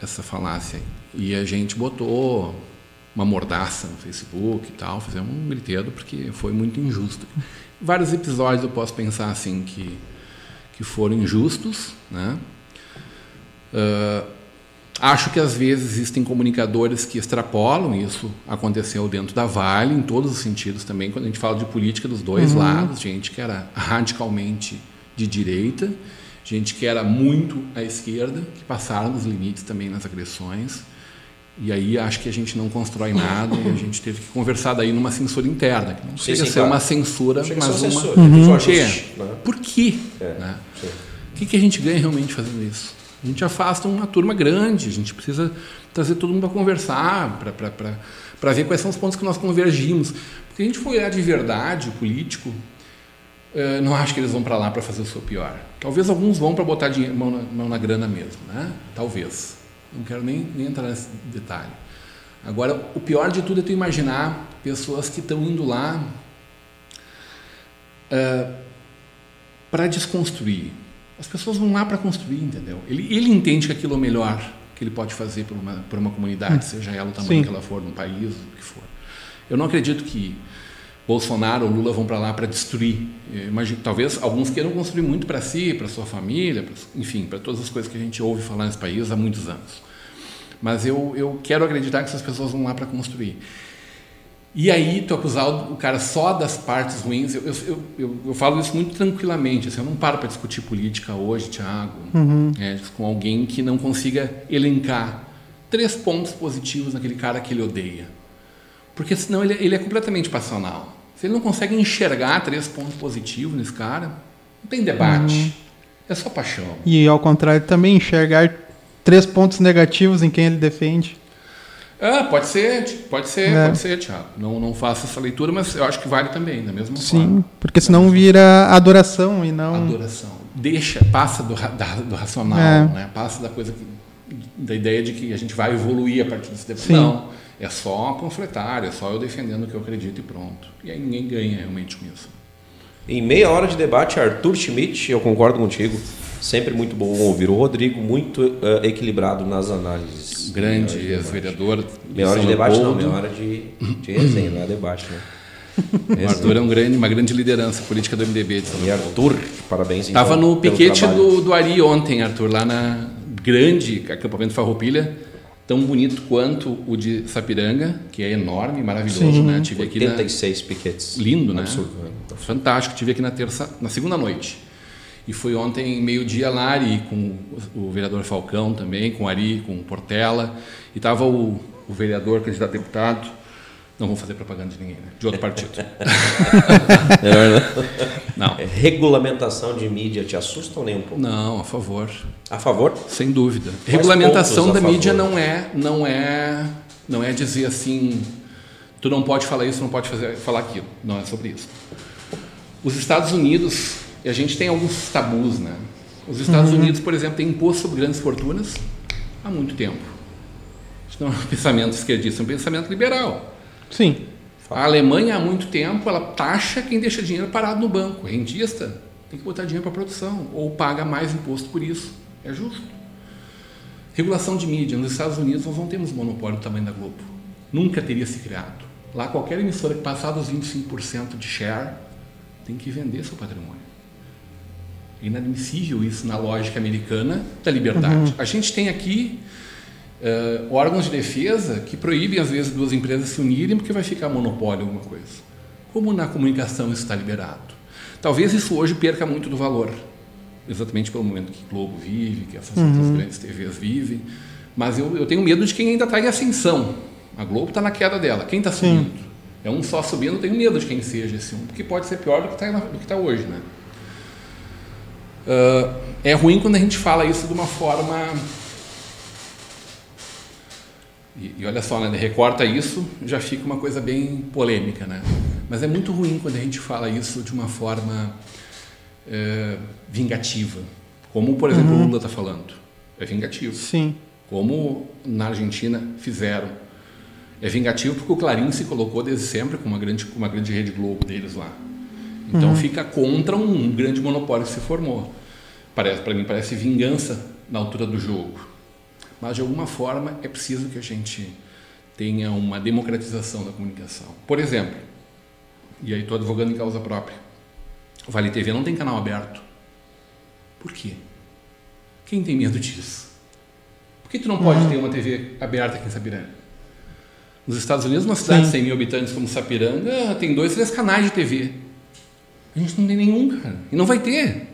essa falácia. E a gente botou uma mordaça no Facebook e tal, fizemos um griteiro porque foi muito injusto. Vários episódios eu posso pensar assim que, que foram injustos, né? Uh, acho que às vezes existem comunicadores que extrapolam, isso aconteceu dentro da Vale, em todos os sentidos também, quando a gente fala de política dos dois uhum. lados, gente que era radicalmente de direita gente que era muito à esquerda, que passaram dos limites também nas agressões. E aí acho que a gente não constrói nada e a gente teve que conversar daí numa censura interna, que não chega a ser claro. uma censura, mas uma... Censura, uhum. Ajuste, né? Por quê? É, né? O que, que a gente ganha realmente fazendo isso? A gente afasta uma turma grande, a gente precisa trazer todo mundo para conversar, para ver quais são os pontos que nós convergimos. Porque a gente for olhar de verdade o político, eh, não acho que eles vão para lá para fazer o seu pior. Talvez alguns vão para botar dinheiro, mão, na, mão na grana mesmo, né? Talvez. Não quero nem, nem entrar nesse detalhe. Agora, o pior de tudo é tu imaginar pessoas que estão indo lá uh, para desconstruir. As pessoas vão lá para construir, entendeu? Ele, ele entende que aquilo é o melhor que ele pode fazer por uma, por uma comunidade, hum. seja ela o tamanho Sim. que ela for, num país, o que for. Eu não acredito que Bolsonaro ou Lula vão para lá para destruir. Imagino, talvez alguns queiram construir muito para si, para sua família, pra, enfim, para todas as coisas que a gente ouve falar nesse país há muitos anos. Mas eu, eu quero acreditar que essas pessoas vão lá para construir. E aí, tu acusar o cara só das partes ruins, eu, eu, eu, eu falo isso muito tranquilamente. Assim, eu não paro para discutir política hoje, Tiago, uhum. é, com alguém que não consiga elencar três pontos positivos naquele cara que ele odeia. Porque senão ele, ele é completamente passional. Se ele não consegue enxergar três pontos positivos nesse cara, não tem debate. Uhum. É só paixão. E ao contrário, também enxergar três pontos negativos em quem ele defende. Ah, pode ser, pode ser, é. pode ser, Tiago. Não, não faço essa leitura, mas eu acho que vale também, da mesma Sim, forma. Sim, porque senão vira adoração e não. Adoração. Deixa, passa do, da, do racional, é. né? passa da coisa que, da ideia de que a gente vai evoluir a partir desse debate. Sim. Não, é só panfletário, é só eu defendendo o que eu acredito e pronto. E aí ninguém ganha realmente com isso. Em meia hora de debate, Arthur Schmidt, eu concordo contigo. Sempre muito bom ouvir o Rodrigo, muito uh, equilibrado nas análises. Grande ex-vereador. Meia hora de debate não, meia hora de, de resenha, não é debate, né? O Arthur é um grande, uma grande liderança política do MDB. E Arthur, parabéns. Estava então, no piquete do, do Ari ontem, Arthur, lá na grande acampamento Farroupilha, tão bonito quanto o de Sapiranga, que é enorme, maravilhoso, Sim. né? Tive 86 aqui na... piquetes. Lindo, né? Absurdo, né? Fantástico. Tive aqui na terça, na segunda noite. E foi ontem, meio-dia, lá, Ari, com o vereador Falcão também, com o Ari, com o Portela. E estava o, o vereador, candidato a deputado, não vou fazer propaganda de ninguém, né? de outro partido. não. É, regulamentação de mídia te assusta ou nem um pouco? Não, a favor. A favor? Sem dúvida. Quais Regulamentação da mídia não é, não é, não é dizer assim, tu não pode falar isso, não pode fazer, falar aquilo. Não é sobre isso. Os Estados Unidos e a gente tem alguns tabus, né? Os Estados uhum. Unidos, por exemplo, têm imposto sobre grandes fortunas há muito tempo. Isso não é um pensamento esquerdista, é um pensamento liberal. Sim. A Alemanha, há muito tempo, ela taxa quem deixa dinheiro parado no banco. Rentista tem que botar dinheiro para produção ou paga mais imposto por isso. É justo. Regulação de mídia. Nos Estados Unidos, nós não temos monopólio do tamanho da Globo. Nunca teria se criado. Lá, qualquer emissora que passar dos 25% de share tem que vender seu patrimônio inadmissível isso na lógica americana da liberdade. Uhum. A gente tem aqui uh, órgãos de defesa que proíbem, às vezes, duas empresas se unirem porque vai ficar monopólio alguma coisa. Como na comunicação isso está liberado? Talvez isso hoje perca muito do valor, exatamente pelo momento que Globo vive, que essas uhum. outras grandes TVs vivem. Mas eu, eu tenho medo de quem ainda está em ascensão. A Globo está na queda dela. Quem está subindo? Sim. É um só subindo, eu tenho medo de quem seja esse um, porque pode ser pior do que está tá hoje, né? Uh, é ruim quando a gente fala isso de uma forma. E, e, olha só, né, recorta isso, já fica uma coisa bem polêmica, né? Mas é muito ruim quando a gente fala isso de uma forma uh, vingativa. Como, por exemplo, uhum. o Lula está falando. É vingativo. Sim. Como na Argentina fizeram. É vingativo porque o Clarim se colocou desde sempre com uma grande, com uma grande rede Globo deles lá. Então uhum. fica contra um grande monopólio que se formou. Parece para mim parece vingança na altura do jogo. Mas de alguma forma é preciso que a gente tenha uma democratização da comunicação. Por exemplo, e aí estou advogando em causa própria. O Vale TV não tem canal aberto. Por quê? Quem tem medo disso? Por que tu não pode uhum. ter uma TV aberta aqui em Sapiranga? Nos Estados Unidos, uma cidade Sim. de 100 mil habitantes como Sapiranga, tem dois, três canais de TV. A gente não tem nenhum, cara. E não vai ter.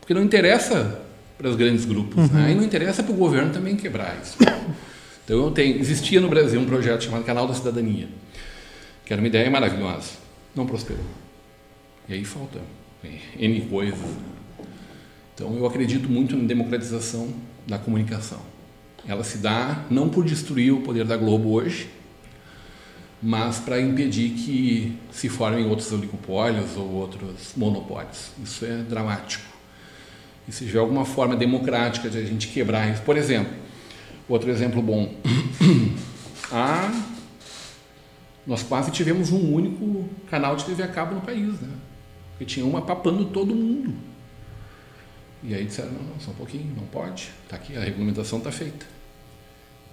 Porque não interessa para os grandes grupos. Né? Uhum. Né? E não interessa para o governo também quebrar isso. Então, tenho, existia no Brasil um projeto chamado Canal da Cidadania, que era uma ideia maravilhosa. Não prosperou. E aí falta N coisas. Então, eu acredito muito na democratização da comunicação. Ela se dá não por destruir o poder da Globo hoje, mas para impedir que se formem outros oligopólios ou outros monopólios. Isso é dramático. E se tiver alguma forma democrática de a gente quebrar isso. Por exemplo, outro exemplo bom. ah, nós quase tivemos um único canal de TV a cabo no país, né? Porque tinha uma papando todo mundo. E aí disseram, não, não, só um pouquinho, não pode. Está aqui, a regulamentação está feita.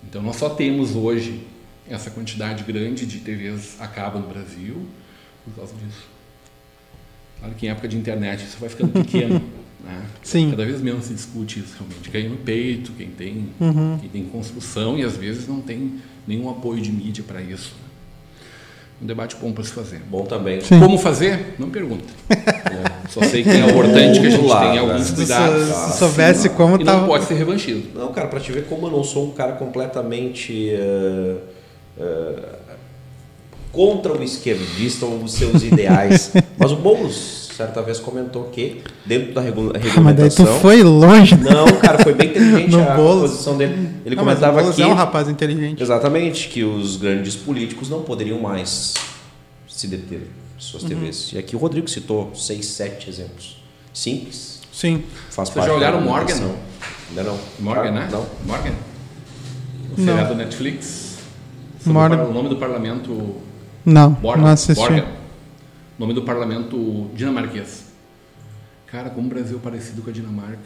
Então nós só temos hoje essa quantidade grande de TVs a cabo no Brasil por causa disso. Claro que em época de internet isso vai ficando pequeno. né? Sim. Cada vez menos se discute isso realmente. Quem no peito, quem tem, Uhum. quem tem construção e às vezes não tem nenhum apoio de mídia para isso. Um debate bom para se fazer. Bom também. Sim. Como fazer? Não pergunta. É, Só sei que é importante que a gente tenha né? alguns Se, cuidados. se soubesse como E tava. não pode ser revanchismo. Não, cara, pra te ver como eu não sou um cara completamente eh, eh, contra o esquerdista ou os seus ideais. Mas o Boulos, certa vez, comentou que, dentro da regula- Ah, mas daí tu regulamentação. foi longe. né? Não, cara, foi bem inteligente a Boulos. posição dele. Ele Não, mas o comentava Boulos que. é um rapaz inteligente. Exatamente, que os grandes políticos não poderiam mais se deter em Uhum. suas TVs. E aqui o Rodrigo citou seis, sete exemplos. Simples. Sim. Faz Vocês parte já olharam Morgan? regulamentação. Ainda não. Morgan, Ah, né? Não. Morgan. O Não. seriado do Netflix. Sobre Morgan. O nome do parlamento. Não, Morgan. não assisti. Morgan. Nome do parlamento dinamarquês. Cara, como o Brasil é parecido com a Dinamarca.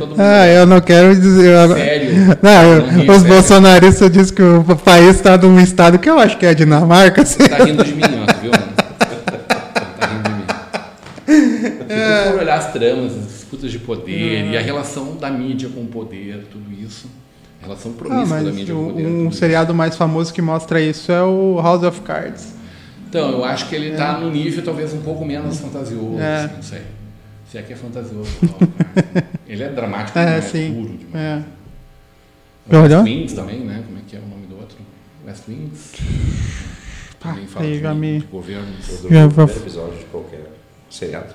Mundo- Ah, eu não quero dizer. eu- Sério. Não, Não ri, os bolsonaristas dizem que o país está num estado que eu acho que é a Dinamarca. assim. Tá rindo de mim, ó, viu? Tá rindo de mim. Se tu for olhar as tramas, as disputas de poder e a relação da mídia com o poder, tudo isso. A relação Ah, promíscua da mas mídia com o poder. um, seriado mais famoso que mostra isso é o House of Cards. Então, eu acho que ele tá num nível talvez um pouco menos fantasioso, É. assim, não sei. Se é que é fantasioso. cara. ele é dramático, É, não é sim. duro demais. É. West Olhou? Wings também, né? Como é que é o nome do outro? West Wings? Também fala aí de, me- de governos. Rodrigo, Já o vou- primeiro episódio de qualquer seriado.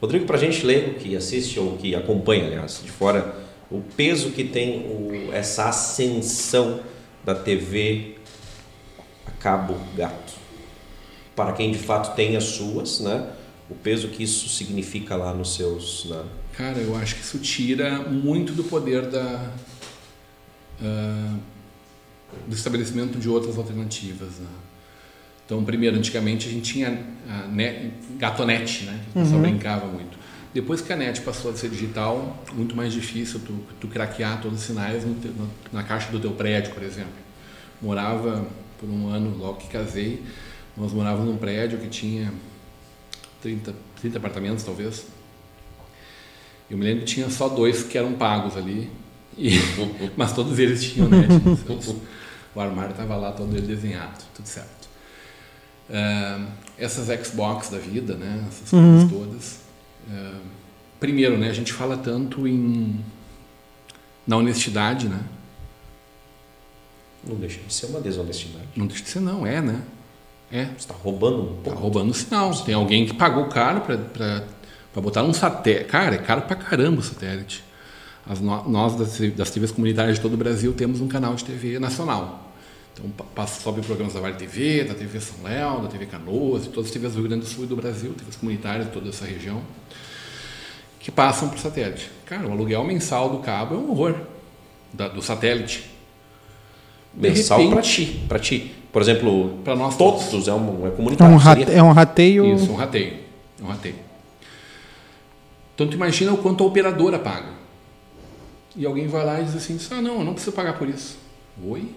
Rodrigo, pra gente ler, que assiste ou que acompanha, aliás, de fora, o peso que tem o- essa ascensão da TV a cabo gato. Para quem de fato tem as suas, né? O peso que isso significa lá nos seus. né? Cara, eu acho que isso tira muito do poder da, ah, do estabelecimento de outras alternativas. né? Então, primeiro, antigamente a gente tinha a net, gatonete, né? O pessoal brincava muito. Depois que a net passou a ser digital, muito mais difícil tu, tu craquear todos os sinais no na caixa do teu prédio, por exemplo. Morava por um ano, logo que casei, nós morávamos num prédio que tinha 30, 30 apartamentos, talvez. Eu me lembro que tinha só dois que eram pagos ali, e- mas todos eles tinham net. seus- o armário estava lá todo ele desenhado, tudo certo. Ah, essas Xbox da vida, né, essas coisas todas. ah, primeiro, né, a gente fala tanto em na honestidade, né? Não deixa de ser uma desonestidade. Não deixa de ser não, é, né? É. Você está roubando um Tá pouco. roubando o sinal. Tem alguém que pagou caro para botar um satélite. Cara, é caro pra caramba o satélite. As nós, das, das TVs comunitárias de todo o Brasil, temos um canal de TV nacional. Então, pa- passa, sobe programas da Vale TV, da TV São Léo, da TV Canoas, de todas as TVs do Rio Grande do Sul e do Brasil, TVs comunitárias de toda essa região, que passam por satélite. Cara, o aluguel mensal do cabo é um horror da- do satélite. Mensal para ti. Para ti. Por exemplo, Pra nós todos, é, um, é É comunitário. um, rate, seria? é um rateio. Isso, um rateio. É um rateio. Então, tu imagina o quanto a operadora paga. E alguém vai lá e diz assim, ah, não, eu não preciso pagar por isso. Oi?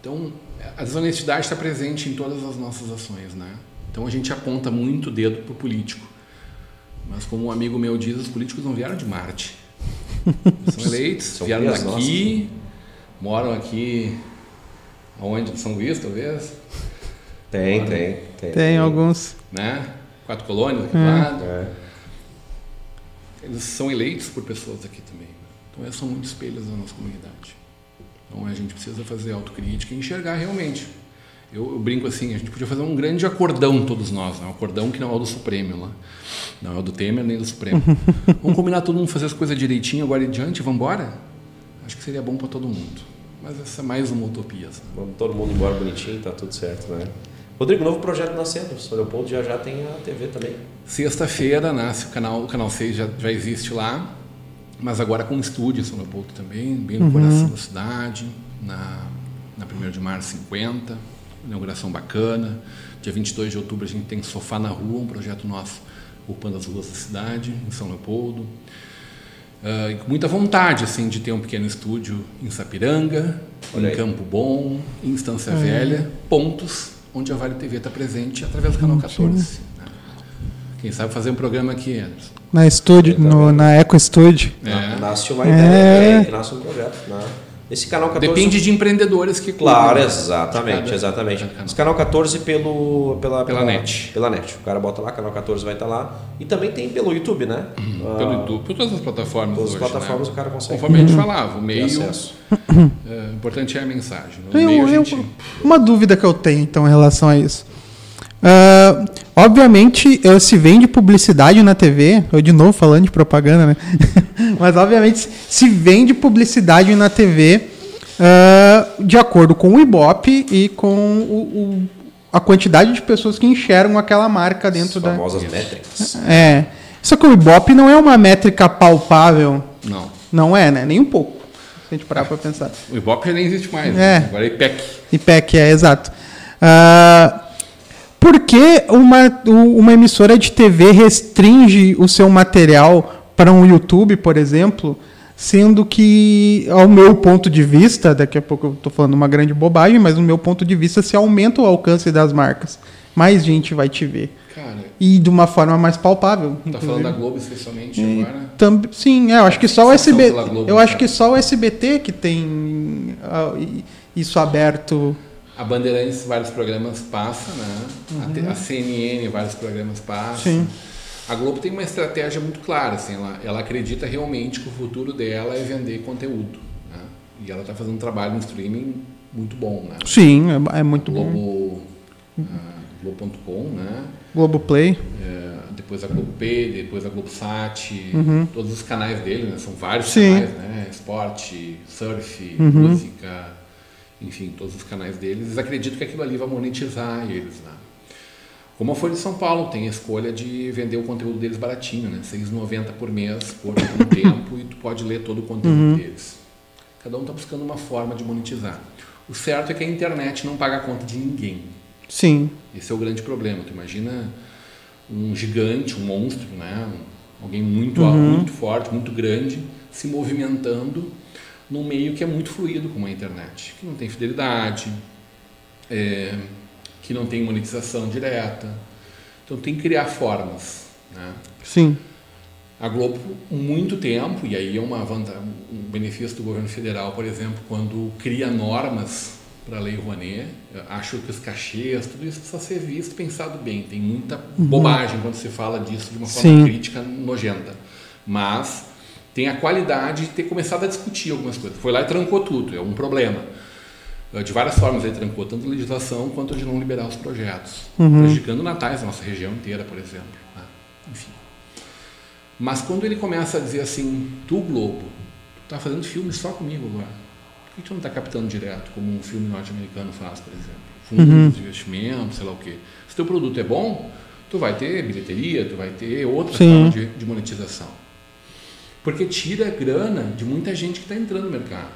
Então, a desonestidade está presente em todas as nossas ações, né? Então, a gente aponta muito o dedo para o político. Mas, como um amigo meu diz, os políticos não vieram de Marte. Eles São eleitos, São vieram daqui, moram aqui, aonde? São Luís, talvez? Tem, tem, tem. Tem alguns. né? Quatro colônias aqui do lado. É. Eles são eleitos por pessoas aqui também. né? Então, eles são muito espelhos da nossa comunidade. Então, a gente precisa fazer autocrítica e enxergar realmente. Eu, eu brinco assim, a gente podia fazer um grande acordão todos nós, né? um acordão que não é o do Supremo lá. Não é o do Temer nem do Supremo. vamos combinar todo mundo fazer as coisas direitinho agora em diante, vamos embora? Acho que seria bom para todo mundo. Mas essa é mais uma utopia. sabe? Vamos todo mundo embora bonitinho, tá tudo certo, né? Rodrigo, novo projeto nascendo. O São Leopoldo já já tem a TV também. Sexta-feira nasce o canal, o canal 6 já, já existe lá, mas agora com estúdio em São Leopoldo também, bem no coração da cidade, na, na 1 de março 50. inauguração bacana. Dia 22 de outubro a gente tem Sofá na Rua, um projeto nosso ocupando as ruas da cidade, em São Leopoldo. Uh, com muita vontade assim de ter um pequeno estúdio em Sapiranga, Olha em aí. Campo Bom, em Estância é. Velha, pontos onde a Vale TV está presente através do canal 14. Né? Quem sabe fazer um programa aqui, Anderson. Na estúdio, no, na Eco Studio. É. Nasce uma ideia, é. nasce um projeto. Né? Esse canal 14. Depende de empreendedores que Claro, exatamente, cada, exatamente. Cada Esse canal 14 pelo, pela, pela, pela, net. Pela net. O cara bota lá, canal 14 vai estar lá. E também tem pelo YouTube, né? Uhum. Pelo YouTube, por todas as plataformas. Todas as plataformas né? o cara consegue. Conforme a gente falava, o meio. É, importante é a mensagem. Meio eu, gente... Uma dúvida que eu tenho, então, em relação a isso. Uh, obviamente, se vende publicidade na TV, eu de novo falando de propaganda, né? Mas obviamente se vende publicidade na TV uh, de acordo com o Ibope e com o, o, a quantidade de pessoas que enxergam aquela marca dentro As da. famosas métricas. É. Só que o Ibope não é uma métrica palpável. Não. Não é, né? Nem um pouco. Se a gente parar para pensar. O Ibope já nem existe mais. É. Né? Agora é IPEC. IPEC, é, exato. Uh, por que uma, uma emissora de TV restringe o seu material para um YouTube, por exemplo, sendo que, ao meu ponto de vista, daqui a pouco eu estou falando uma grande bobagem, mas no meu ponto de vista, se aumenta o alcance das marcas, mais gente vai te ver. Cara, e de uma forma mais palpável. Tá falando da Globo especialmente e agora? Tam, sim, é, eu acho que só o SBT, eu acho que só o SBT que tem uh, isso aberto a Bandeirantes, vários programas passa, né? Uhum. A, CNN, vários programas passam. Sim. A Globo tem uma estratégia muito clara, assim, ela, ela acredita realmente que o futuro dela é vender conteúdo. Né? E ela está fazendo um trabalho no streaming muito bom, né? Sim, é, é muito Globo, bom. Uh, Globo.com, né? Globoplay. É, depois a Globo P, depois a Globo Sat, uhum. todos os canais dele, né? São vários Sim. canais, né? Esporte, surf, uhum. música, enfim, todos os canais deles, eles acreditam que aquilo ali vai monetizar eles, né? Como a Folha de São Paulo tem a escolha de vender o conteúdo deles baratinho, né? R$ 6,90 por mês, por um tempo, e tu pode ler todo o conteúdo uhum. deles. Cada um está buscando uma forma de monetizar. O certo é que a internet não paga a conta de ninguém. Sim. Esse é o grande problema. Tu imagina um gigante, um monstro, né? Alguém muito, uhum. muito forte, muito grande, se movimentando num meio que é muito fluido como a internet, que não tem fidelidade, é, que não tem monetização direta. Então tem que criar formas. Né? Sim. A Globo, muito tempo, e aí é uma vantagem, um benefício do governo federal, por exemplo, quando cria normas para a Lei Rouanet, acho que os cachês, tudo isso precisa ser visto, pensado bem. Tem muita uhum. bobagem quando se fala disso de uma forma Sim. crítica, nojenta. Mas tem a qualidade de ter começado a discutir algumas coisas. Foi lá e trancou tudo, é um problema. Eh, de várias formas ele trancou, tanto a legislação quanto de não liberar os projetos, uhum. prejudicando natais, a nossa região inteira, por exemplo. Né? Enfim. Mas quando ele começa a dizer assim, tu Globo, tu tá fazendo filme só comigo agora. Por que tu não está captando direto, como um filme norte-americano faz, por exemplo? Fundos uhum. de investimento, sei lá o quê. Se teu produto é bom, tu vai ter bilheteria, tu vai ter outra forma de, de monetização. Porque tira grana de muita gente que está entrando no mercado.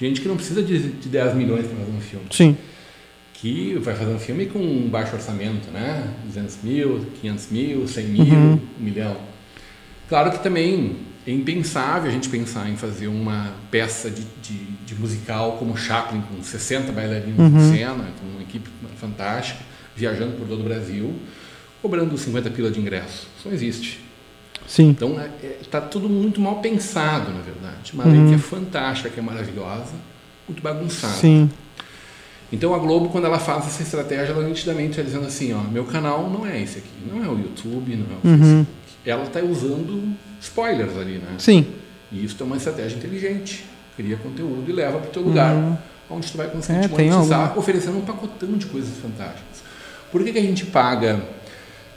Gente que não precisa de, de 10 milhões para fazer um filme. Sim. Que vai fazer um filme com um baixo orçamento, né? 200 mil, 500 mil, 100 mil, uhum. 1 milhão. Claro que também é impensável a gente pensar em fazer uma peça de, de, de musical como Chaplin, com 60 bailarinos uhum. em cena, com uma equipe fantástica, viajando por todo o Brasil, cobrando 50 pila de ingresso. Isso não existe. Sim. Então está é, é tá tudo muito mal pensado, na verdade. Uma uhum. lei que é fantástica, que é maravilhosa, muito bagunçada. Sim. Então a Globo, quando ela faz essa estratégia, ela nitidamente está dizendo assim, ó, meu canal não é esse aqui, não é o YouTube, não é o uhum. Facebook. Ela está usando spoilers ali, né? Sim. E isso é uma estratégia inteligente. Cria conteúdo e leva para o teu lugar, uhum. onde tu vai conseguir é, te monetizar, oferecendo um pacotão de coisas fantásticas. Por que, que a gente paga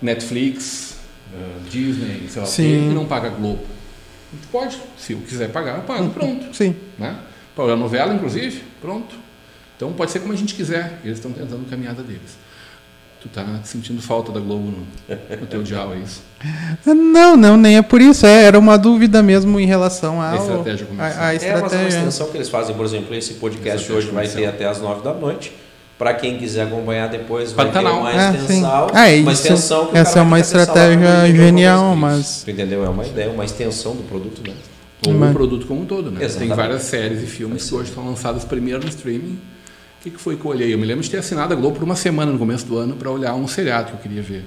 Netflix, uh, Disney, sei lá Sim. e não paga Globo. A gente pode, se eu quiser pagar, eu pago, pronto. Sim. Né? Para a novela, inclusive, pronto. Então pode ser como a gente quiser. Eles estão tentando a caminhada deles. Tu tá sentindo falta da Globo no, no teu dial, é isso? Não, não, nem é por isso. É, era uma dúvida mesmo em relação à estratégia comercial. A, a estratégia. É, mas é uma extensão que eles fazem, por exemplo, esse podcast hoje vai ter até as nove da noite Para quem quiser acompanhar depois, Vai vai ter canal. uma É, extensão. sim. É, uma extensão que essa é uma estratégia genial, vai mas- entendeu? É uma ideia, uma extensão do produto, né? Ou Mas- o produto como um todo, né? Tem Exatamente. várias séries e filmes que hoje estão lançados primeiro no streaming. O que, que foi que eu olhei? Eu me lembro de ter assinado a Globo por uma semana no começo do ano para olhar um seriado que eu queria ver,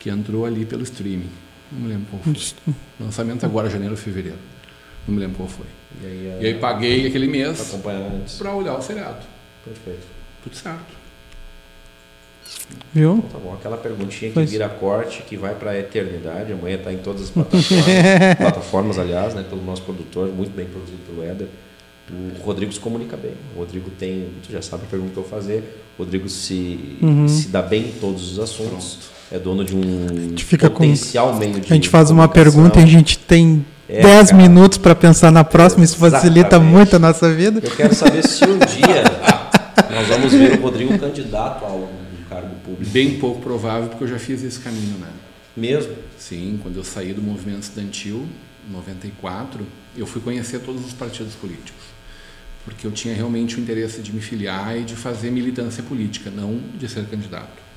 que entrou ali pelo streaming. Não me lembro qual foi. Lançamento agora, janeiro ou fevereiro. Não me lembro qual foi. E aí, E aí paguei aquele mês para olhar o seriado. Perfeito. Tudo certo. Viu? Então, tá bom. Aquela perguntinha que Pois. vira corte, que vai para a eternidade. Amanhã está em todas as plataformas, plataformas, aliás, né? Pelo nosso produtor, muito bem produzido pelo Éder. O Rodrigo se comunica bem. O Rodrigo tem, tu já sabe a pergunta que eu vou fazer. O Rodrigo se, Uhum. se dá bem em todos os assuntos. É dono de um fica com- potencial meio de A gente faz uma pergunta e a gente tem É, 10 cara. minutos para pensar na próxima, isso facilita muito a nossa vida. Eu quero saber se um dia nós vamos ver o Rodrigo candidato a um cargo público. Bem pouco provável, porque eu já fiz esse caminho, né? Mesmo? Sim, quando eu saí do movimento estudantil, em 94, eu fui conhecer todos os partidos políticos. Porque eu tinha realmente o interesse de me filiar e de fazer militância política, não de ser candidato.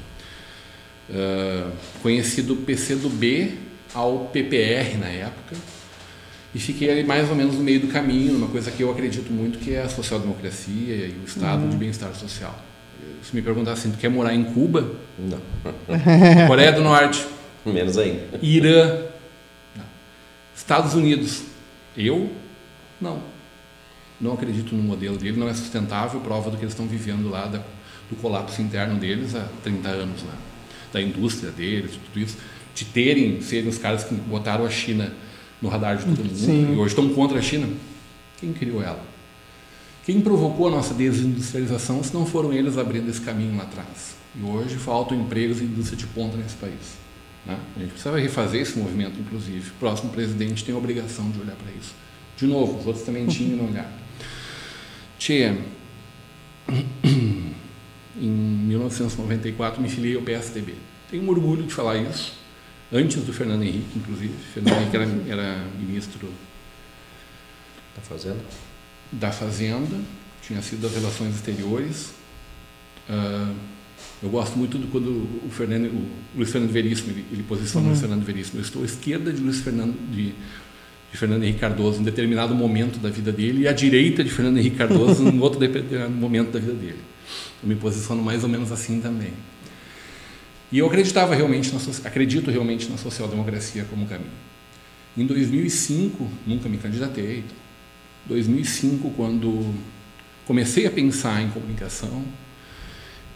Ah, conheci do PCdoB ao PPR na época e fiquei ali mais ou menos no meio do caminho, numa coisa que eu acredito muito que é a social-democracia e o estado de bem-estar social. Se me perguntar assim, tu quer morar em Cuba, Não. Coreia do Norte, Menos ainda. Irã, não. Estados Unidos, eu não. Não acredito no modelo dele, não é sustentável, prova do que eles estão vivendo lá, da- do colapso interno deles há 30 anos lá, da indústria deles, de tudo isso, de terem, serem os caras que botaram a China no radar de todo mundo Sim. e hoje estão contra a China. Quem criou ela? Quem provocou a nossa desindustrialização se não foram eles abrindo esse caminho lá atrás? E hoje faltam empregos e indústria de ponta nesse país. né? A gente precisa refazer esse movimento, inclusive. O próximo presidente tem a obrigação de olhar para isso. De novo, os outros também tinham não olharam. Tchê, em 1994 me filiei ao PSDB. Tenho um orgulho de falar isso, antes do Fernando Henrique, inclusive. Fernando Henrique era, era ministro Tá fazendo? da Fazenda, tinha sido das Relações Exteriores. Ah, eu gosto muito do quando o Fernando, o Luiz Fernando Veríssimo, ele, ele posiciona o Luiz Fernando Veríssimo. Eu estou à esquerda de Luiz Fernando de, de Fernando Henrique Cardoso em determinado momento da vida dele e à direita de Fernando Henrique Cardoso em outro determinado momento da vida dele. Eu me posiciono mais ou menos assim também. E eu acreditava realmente na acredito realmente na social-democracia como caminho. Em 2005, nunca me candidatei. 2005, quando comecei a pensar em comunicação,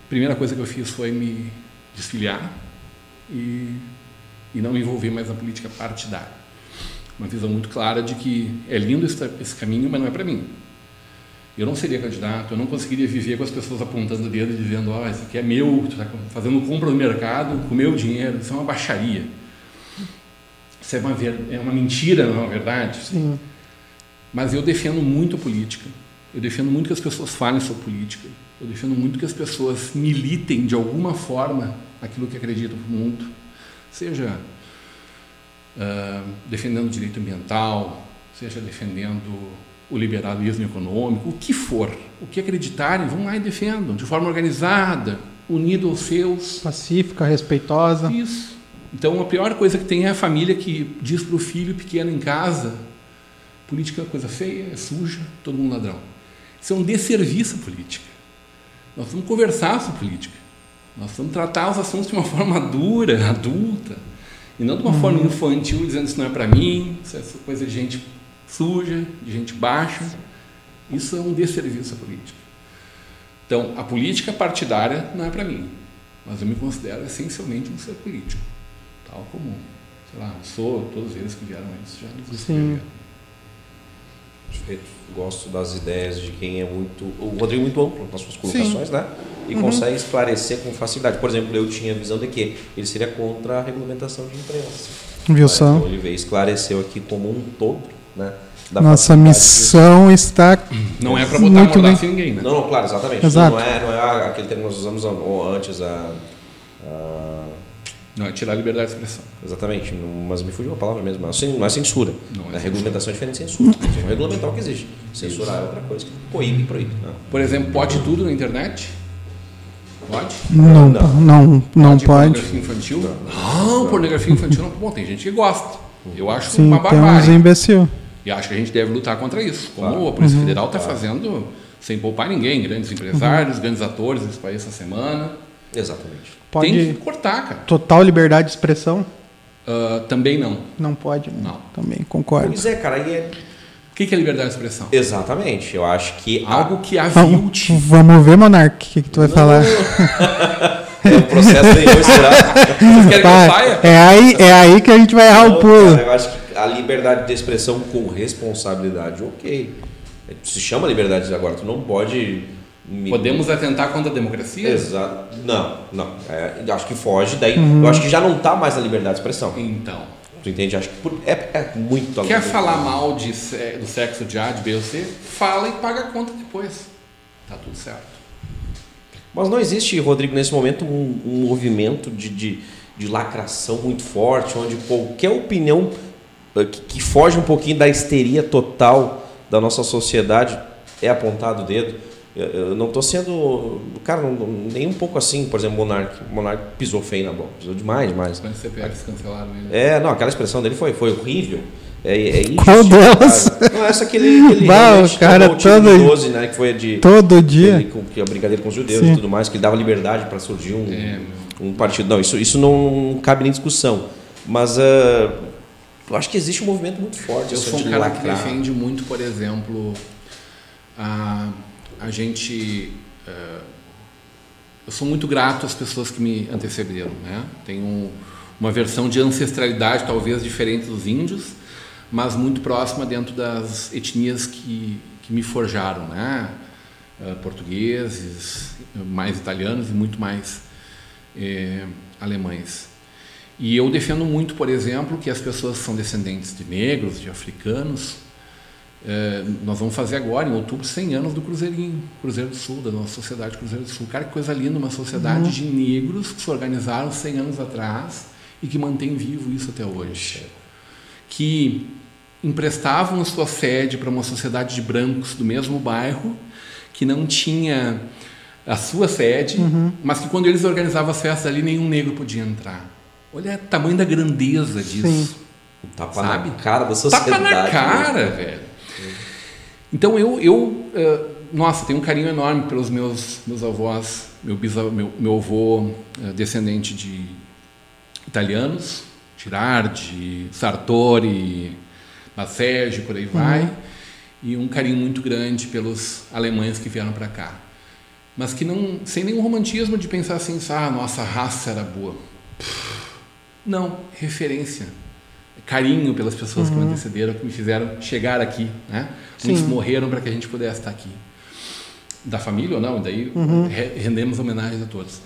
a primeira coisa que eu fiz foi me desfiliar e, e não me envolver mais na política partidária. Uma visão muito clara de que é lindo esse, esse caminho, mas não é para mim. Eu não seria candidato, eu não conseguiria viver com as pessoas apontando o dedo e dizendo: Ó, oh, isso aqui é meu, tu está fazendo compra no mercado com meu dinheiro, isso é uma baixaria. Isso é uma, ver, é uma mentira, não é uma verdade? Sim. Mas eu defendo muito a política. Eu defendo muito que as pessoas falem sobre política. Eu defendo muito que as pessoas militem de alguma forma aquilo que acreditam no mundo. Seja uh, defendendo o direito ambiental, seja defendendo o liberalismo econômico, o que for, o que acreditarem, vão lá e defendam, de forma organizada, unido aos seus. Pacífica, respeitosa. Isso. Então, a pior coisa que tem é a família que diz para o filho pequeno em casa: política é coisa feia, é suja, todo mundo ladrão. Isso é um desserviço à política. Nós vamos conversar sobre política. Nós vamos tratar os assuntos de uma forma dura, adulta, e não de uma uhum. forma infantil, dizendo isso não é para mim, isso é coisa de gente suja, de gente baixa. Isso é um desserviço à política. Então, a política partidária não é para mim, mas eu me considero essencialmente um ser político, tal como, sei lá, sou, todos eles que vieram antes já nos escreveram. Perfeito. Gosto das ideias de quem é muito. O Rodrigo é muito amplo nas suas colocações, Sim. né? E uhum. consegue esclarecer com facilidade. Por exemplo, eu tinha a visão de que ele seria contra a regulamentação de imprensa. Viu só? Então ele veio esclareceu aqui como um todo, né? Nossa missão de... está. Não é para botar muito bem. em ninguém, né? Não, não, claro, exatamente. Exato. Não, é, não é aquele termo que nós usamos antes, a. a... Não, é tirar a liberdade de expressão. Exatamente, mas me fugiu a palavra mesmo. Não é censura. Não é a regulamentação é diferente de censura. Vamos regulamentar o que existe. Censurar é outra coisa. Proíbe, proíbe. Não. Por exemplo, pode tudo na internet? Pode? Não, não, não, não pode. Pornografia infantil? Não, não, pornografia infantil não. Bom, tem gente que gosta. Eu acho Sim, uma tem uns barbárie. imbecil. E acho que a gente deve lutar contra isso. Como Claro. a Polícia Federal está fazendo sem poupar ninguém. Grandes empresários, grandes atores nesse país essa semana. Exatamente. Pode. Tem que cortar, cara. Total liberdade de expressão? Ah, também não. Não pode, né? Não. Também concordo. Pois é, cara, aí é... O que que é liberdade de expressão? Exatamente. Eu acho que a- Algo que Vamos, avilte. vamos ver, Monark, o que, que tu vai falar. é um processo de eu será. Vocês querem que eu saia? é, aí, é aí que a gente vai errar o Não, pulo. cara, eu acho que a liberdade de expressão com responsabilidade, ok. Se chama liberdade agora, tu não pode. me- Podemos atentar contra a democracia? Exato. Não, não. É, eu acho que foge daí. Uhum. Eu acho que já não tá mais na liberdade de expressão. Então. Tu entende? Acho que por- é, é muito Quer falar mal de, do sexo de A, de B ou C? Fala e paga a conta depois. Tá tudo certo. Mas não existe, Rodrigo, nesse momento, um, um movimento de, de, de lacração muito forte, onde qualquer opinião que, que foge um pouquinho da histeria total da nossa sociedade é apontado o dedo. Eu, eu não estou sendo. Cara, não- nem um pouco assim, por exemplo, Monark. Monark pisou feio na bola. Pisou demais, demais. Os CPFs cancelaram ele. É, não, aquela expressão dele foi, foi horrível. É, é Qual delas? Não, essa que ele, ele Bah, o cara todo- de 12, né? Que foi de. Todo dia. Ele, com, que a brincadeira com os judeus Sim. e tudo mais, que ele dava liberdade para surgir um, É, um partido. Não, isso, isso não cabe nem discussão. Mas ah, eu acho que existe um movimento muito forte. Eu assim, sou um cara que defende muito, por exemplo, a, a gente. eh, eu sou muito grato às pessoas que me antecederam. Né? Tenho um- uma versão de ancestralidade talvez diferente dos índios, mas muito próxima dentro das etnias que, que me forjaram. Né? Eh, portugueses, mais italianos e muito mais eh, alemães. E eu defendo muito, por exemplo, que as pessoas que são descendentes de negros, de africanos, eh, nós vamos fazer agora, em outubro, 100 anos do Cruzeirinho, Cruzeiro do Sul, da nossa sociedade Cruzeiro do Sul. Cara, que coisa linda, uma sociedade de negros que se organizaram 100 anos atrás e que mantém vivo isso até hoje. Que emprestavam sua sede para uma sociedade de brancos do mesmo bairro, que não tinha a sua sede, mas que quando eles organizavam as festas ali, nenhum negro podia entrar. Olha o tamanho da grandeza disso. Sim. Um tapa Sabe? na cara da sociedade. Tapa na né? cara, velho. Então eu, eu eh, nossa, tenho um carinho enorme pelos meus, meus avós, meu, bisavô, meu, meu avô eh, descendente de italianos, Girardi, Sartori, Bassege, por aí vai, e um carinho muito grande pelos alemães que vieram para cá. Mas que não, sem nenhum romantismo de pensar assim, ah, nossa raça era boa. Não, referência carinho pelas pessoas que me antecederam, que me fizeram chegar aqui, né? Muitos morreram para que a gente pudesse estar aqui. Da família ou não, daí re- rendemos homenagens a todos.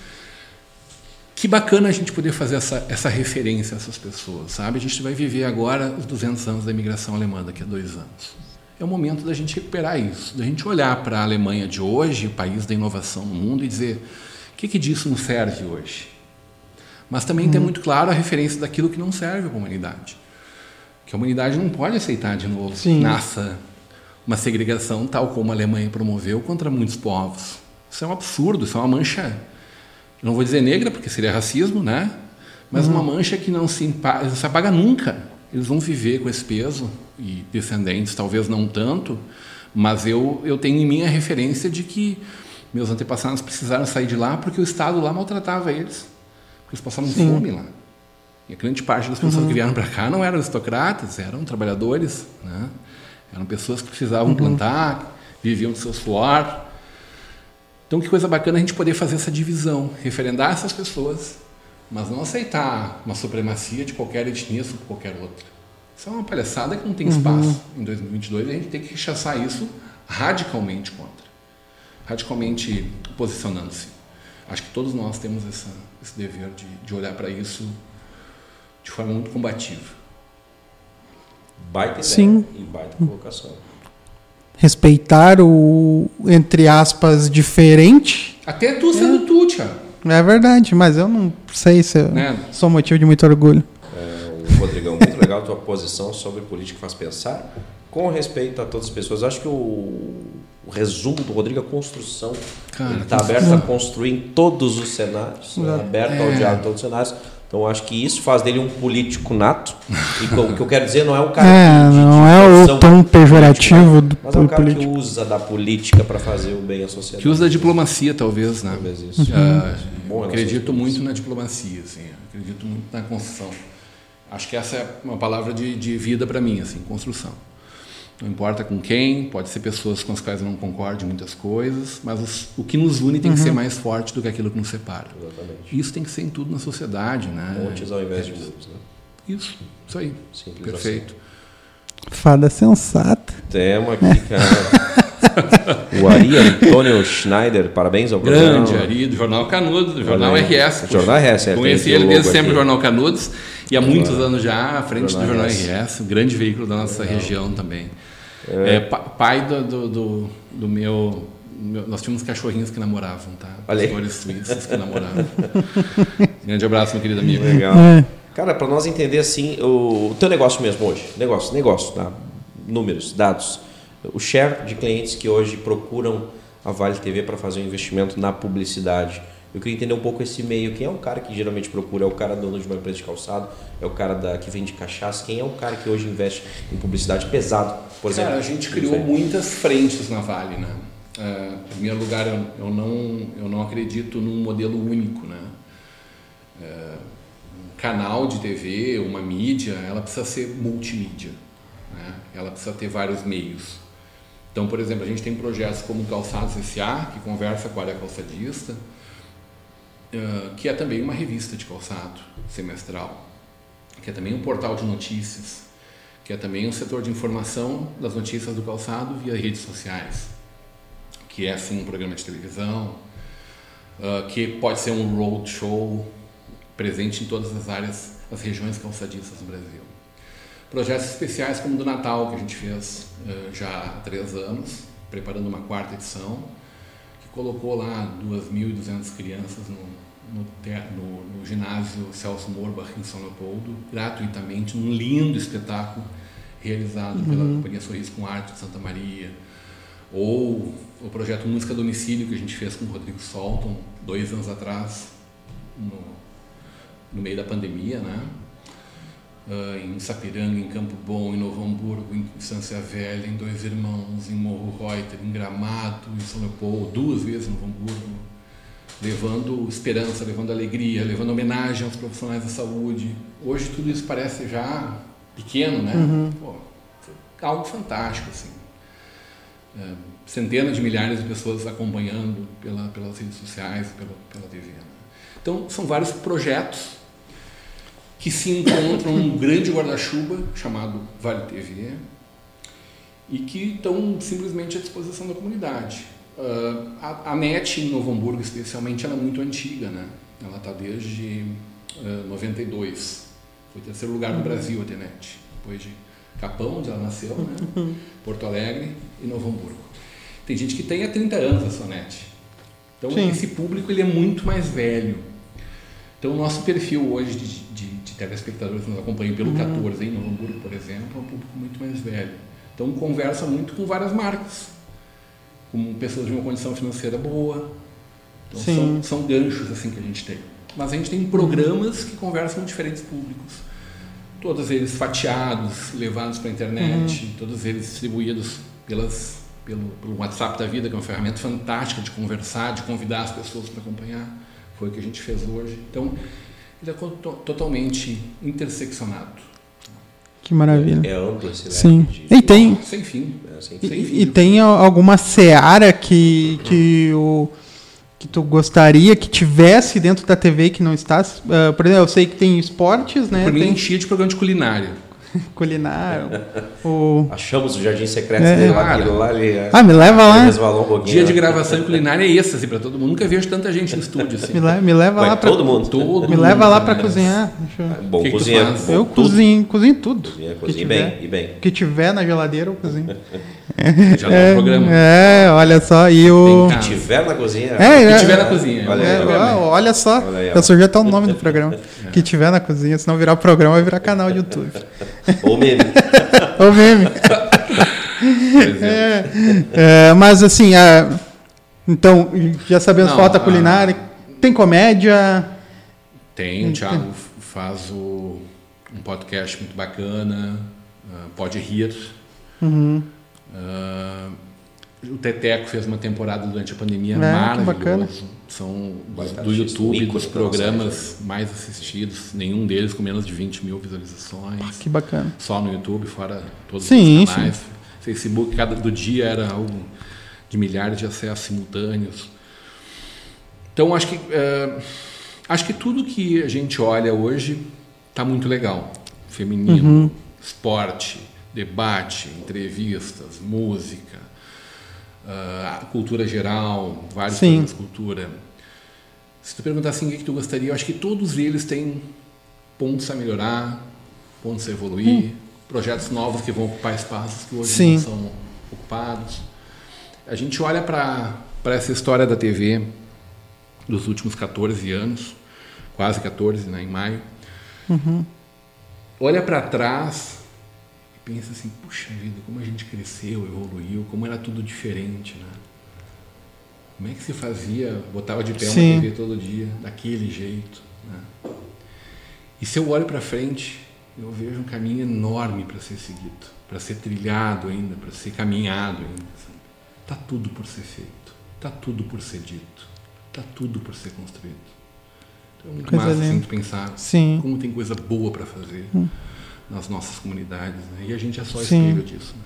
Que bacana a gente poder fazer essa, essa referência a essas pessoas, sabe? A gente vai viver agora os 200 anos da imigração alemã daqui a dois anos. É o momento da gente recuperar isso, da gente olhar para a Alemanha de hoje, o país da inovação no mundo, e dizer o que, que disso nos serve hoje. Mas também ter muito claro a referência daquilo que não serve para a humanidade. Que a humanidade não pode aceitar de novo Sim. nasça uma segregação tal como a Alemanha promoveu contra muitos povos. Isso é um absurdo, isso é uma mancha, não vou dizer negra porque seria racismo, né? Mas uma mancha que não se, não se apaga nunca. Eles vão viver com esse peso e descendentes talvez não tanto, mas eu eu tenho em mim a referência de que meus antepassados precisaram sair de lá porque o Estado lá maltratava eles. Eles passavam Sim. fome lá. E a grande parte das pessoas que vieram para cá não eram aristocratas, eram trabalhadores, né? Eram pessoas que precisavam plantar, viviam do seu suor. Então, que coisa bacana a gente poder fazer essa divisão, referendar essas pessoas, mas não aceitar uma supremacia de qualquer etnia sobre qualquer outra. Isso é uma palhaçada que não tem espaço em 2022 e a gente tem que rechaçar isso radicalmente contra, radicalmente posicionando-se. Acho que todos nós temos essa, esse dever de, de olhar para isso de forma muito combativa. Baita ideia Sim. e baita colocação. Respeitar o, entre aspas, diferente. Até tu sendo tu, Thiago. É verdade, mas eu não sei se eu Né? sou motivo de muito orgulho. É, o Rodrigão, muito legal a tua posição sobre política que faz pensar. Com respeito a todas as pessoas, acho que o, o resumo do Rodrigo é construção. Cara, ele está aberto a construir em todos os cenários, né? aberto ao É. diálogo em todos os cenários. Então eu acho que isso faz dele um político nato. E o que eu quero dizer não é um cara É, que- de- não de é o profissão tom político, pejorativo do mas é um cara político. que usa da política para fazer o bem à sociedade. Que usa da diplomacia, talvez, né? Talvez isso. Ah, Bom eu relação acredito muito na diplomacia, assim, acredito muito na construção. Acho que essa é uma palavra de, de vida para mim, assim, construção. Não importa com quem, pode ser pessoas com as quais eu não concordo em muitas coisas, mas os- o que nos une tem que ser mais forte do que aquilo que nos separa. Exatamente. Isso tem que ser em tudo na sociedade, né? Pontes ao invés de muros. Né? Isso, isso aí. Simples Perfeito. Fada sensata. Temos aqui, cara. o Ari Antônio Schneider, parabéns ao programa. Grande Ari, do Jornal Canudos, do Jornal. RS. Jornal RS, é, Conheci ele desde sempre do Jornal Canudos e há muitos anos já à frente Jornal do Jornal RS. RS, um grande veículo da nossa região também. É, pa- pai do, do, do, do meu, meu- Nós tínhamos cachorrinhos que namoravam, tá? Olha aí. Pastores suíços que namoravam. grande abraço, meu querido amigo. Legal. É. Cara, para nós entender assim, o, o teu negócio mesmo hoje, negócio, negócio, tá? números, dados, o share de clientes que hoje procuram a Vale TV para fazer um investimento na publicidade. Eu queria entender um pouco esse meio. Quem é o cara que geralmente procura? É o cara dono de uma empresa de calçado? É o cara da, que vende cachaça? Quem é o cara que hoje investe em publicidade pesado, por exemplo? Cara, a gente criou muitas frentes na Vale, né? É, em primeiro lugar, eu, eu não, eu não acredito num modelo único, né? É, um canal de TV, uma mídia, ela precisa ser multimídia, né? Ela precisa ter vários meios. Então, por exemplo, a gente tem projetos como o Calçados S.A., que conversa com a área calçadista, que é também uma revista de calçado semestral, que é também um portal de notícias, que é também um setor de informação das notícias do calçado via redes sociais, que é assim um programa de televisão, ah, que pode ser um road show presente em todas as áreas, as regiões calçadistas do Brasil. Projetos especiais como o do Natal, que a gente fez eh, já há três anos, preparando uma quarta edição, que colocou lá 2.200 crianças no, no, no- no ginásio Celso Morbach, em São Leopoldo, gratuitamente, um lindo espetáculo realizado pela Companhia Sorriso com Arte de Santa Maria. Ou o projeto Música a Domicílio, que a gente fez com o Rodrigo Solton, dois anos atrás, no, no meio da pandemia, né? Ah, em Sapiranga, em Campo Bom, em Novo Hamburgo, em Estância Velha, em Dois Irmãos, em Morro Reuter, em Gramado, em São Leopoldo, duas vezes em Novo Hamburgo, levando esperança, levando alegria, levando homenagem aos profissionais da saúde. Hoje tudo isso parece já pequeno, né? Pô, foi algo fantástico, assim. É, centenas de milhares de pessoas acompanhando pela, pelas redes sociais, pela, pela TV. né? Então, são vários projetos que se encontram num grande guarda-chuva chamado Vale TV e que estão simplesmente à disposição da comunidade. Ah, a, a NET em Novo Hamburgo, especialmente, ela é muito antiga, né? Ela está desde ah, 92. Foi terceiro lugar no Brasil a TNET, depois de Capão, onde ela nasceu, né? Porto Alegre e Novo Hamburgo. Tem gente que tem há 30 anos a sua NET. Então, Sim. esse público ele é muito mais velho. Então, o nosso perfil hoje de, de, de telespectadores que nos acompanham pelo 14 em Novo Hamburgo, por exemplo, é um público muito mais velho. Então, conversa muito com várias marcas, com pessoas de uma condição financeira boa. Então, Sim. são, são ganchos assim que a gente tem. Mas a gente tem programas que conversam com diferentes públicos. Todos eles fatiados, levados para a internet, todos eles distribuídos pelas, pelo, pelo WhatsApp da vida, que é uma ferramenta fantástica de conversar, de convidar as pessoas para acompanhar. Foi o que a gente fez hoje. Então, ele é totalmente interseccionado. Que maravilha. É amplo esse leque Sim. de- E tem, Sem fim. é, sem e, Sem fim. e tem a- alguma seara que, que, o, que tu gostaria que tivesse dentro da TV que não está? Ah, por exemplo, eu sei que tem esportes, né? Por mim, Tem enchia de programa de culinária. culinária. o... Achamos o jardim secreto É. dele lá, Claro. aquilo lá ali. é. Ah, me leva lá. Um. Dia de né? gravação em culinária é êxtase para todo mundo. Nunca vejo tanta gente no estúdio assim. Me, le- me leva Vai lá pra, todo mundo. Todo me mundo, leva lá pra né? cozinhar. Deixa eu- Bom, Que que tu cozinha. bom, Eu tudo. cozinho, cozinho tudo. Cozinha, Que cozinha e tiver. bem, e bem. O que tiver na geladeira, eu cozinho. Já dá um programa. É, olha só. E o. Se tiver na cozinha. É, que é, tiver na cozinha. Olha É, aí, olha só, Olha aí, eu sugeri até o nome do programa. Que tiver na cozinha, se não virar programa, vai virar canal de YouTube. Ou meme. Ô meme. É, é, mas assim, é, então, já sabemos, Não, falta a- culinária. Tem comédia? Tem, o Thiago faz o, um podcast muito bacana, ah, Pode Rir. Uhum. Ah, o Teteco fez uma temporada durante a pandemia É, maravilhoso. São Baita do YouTube, ícone dos programas mais assistidos, nenhum deles com menos de 20 mil visualizações. Que bacana. Só no YouTube, fora todos Sim, os canais. Facebook, cada do dia era algo de milhares de acessos simultâneos. Então, acho que, eh, acho que tudo que a gente olha hoje está muito legal. Feminino, esporte, debate, entrevistas, música, ah, cultura geral, vários Sim. programas de cultura. Se tu perguntar assim, o que, que tu gostaria, eu acho que todos eles têm pontos a melhorar, pontos a evoluir, projetos novos que vão ocupar espaços que hoje Sim. não são ocupados. A gente olha para essa história da TV dos últimos 14 anos, quase 14, né, em maio. Olha para trás pensa assim, puxa vida, como a gente cresceu, evoluiu, como era tudo diferente, né? Como é que se fazia, botava de pé uma Sim. TV todo dia, daquele jeito, né? E se eu olho para frente, eu vejo um caminho enorme para ser seguido, para ser trilhado ainda, para ser caminhado ainda. Sabe? Tá tudo por ser feito, tá tudo por ser dito, tá tudo por ser construído. Então é muito Coisa massa assim, pensar Sim. como tem coisa boa para fazer nas nossas comunidades, né? E a gente é só Sim. escreve disso. Né?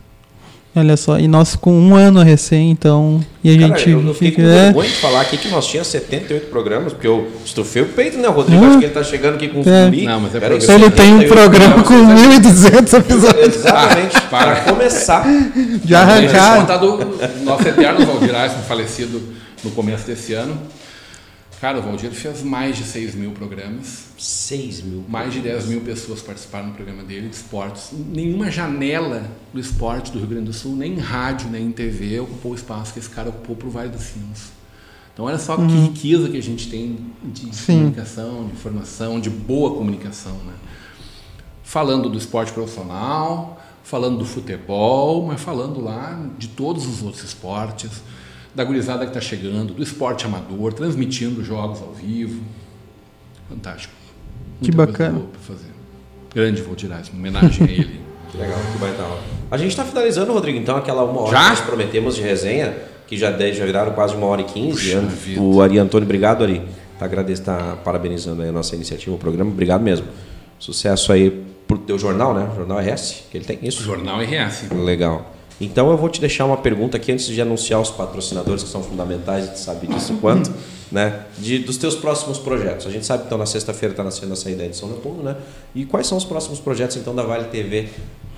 Olha só, e nós com um ano recém, então. E a Cara, gente eu, eu fiquei fica. com é, vergonha de falar aqui que nós tínhamos 78 programas, porque eu estufei o peito, né? O Rodrigo, Hum. acho que ele tá chegando aqui com um É. zumbi. Não, mas é programa. ele tem um 78 programa com programas, 1.200 episódios. Exatamente, Ah, para. começar. Já arrancar. Contar do nosso eterno Valdir Eisman, falecido no começo desse ano. Cara, o Valdir fez mais de 6 mil programas. 6 mil. Mais de 10 mil pessoas participaram do programa dele de esportes. Nenhuma janela do esporte do Rio Grande do Sul, nem em rádio, nem em TV, ocupou o espaço que esse cara ocupou para o Vale dos Sinos. Então, olha só que riqueza que a gente tem de Sim. comunicação, de informação, de boa comunicação. Né? Falando do esporte profissional, falando do futebol, mas falando lá de todos os outros esportes, da gurizada que está chegando, do esporte amador, transmitindo jogos ao vivo. Fantástico. Que Muita coisa bacana. fazer. Grande Valdir Eisman, homenagem a ele. Que legal, que baita aula. A gente está finalizando, Rodrigo, então, aquela uma hora Já? que nós prometemos de resenha, que já, de- já viraram quase uma hora e quinze. O Ari Antônio, obrigado, Ari. Tá, tá parabenizando aí a nossa iniciativa, o programa. Obrigado mesmo. Sucesso aí pro teu jornal, né? O Jornal RS, que ele tem isso. Jornal RS. Legal. Então eu vou te deixar uma pergunta aqui antes de anunciar os patrocinadores que são fundamentais, tu sabe disso quanto, né? De, dos teus próximos projetos. A gente sabe que então na sexta-feira está nascendo a saída de São Leopoldo, né? E quais são os próximos projetos então da Vale TV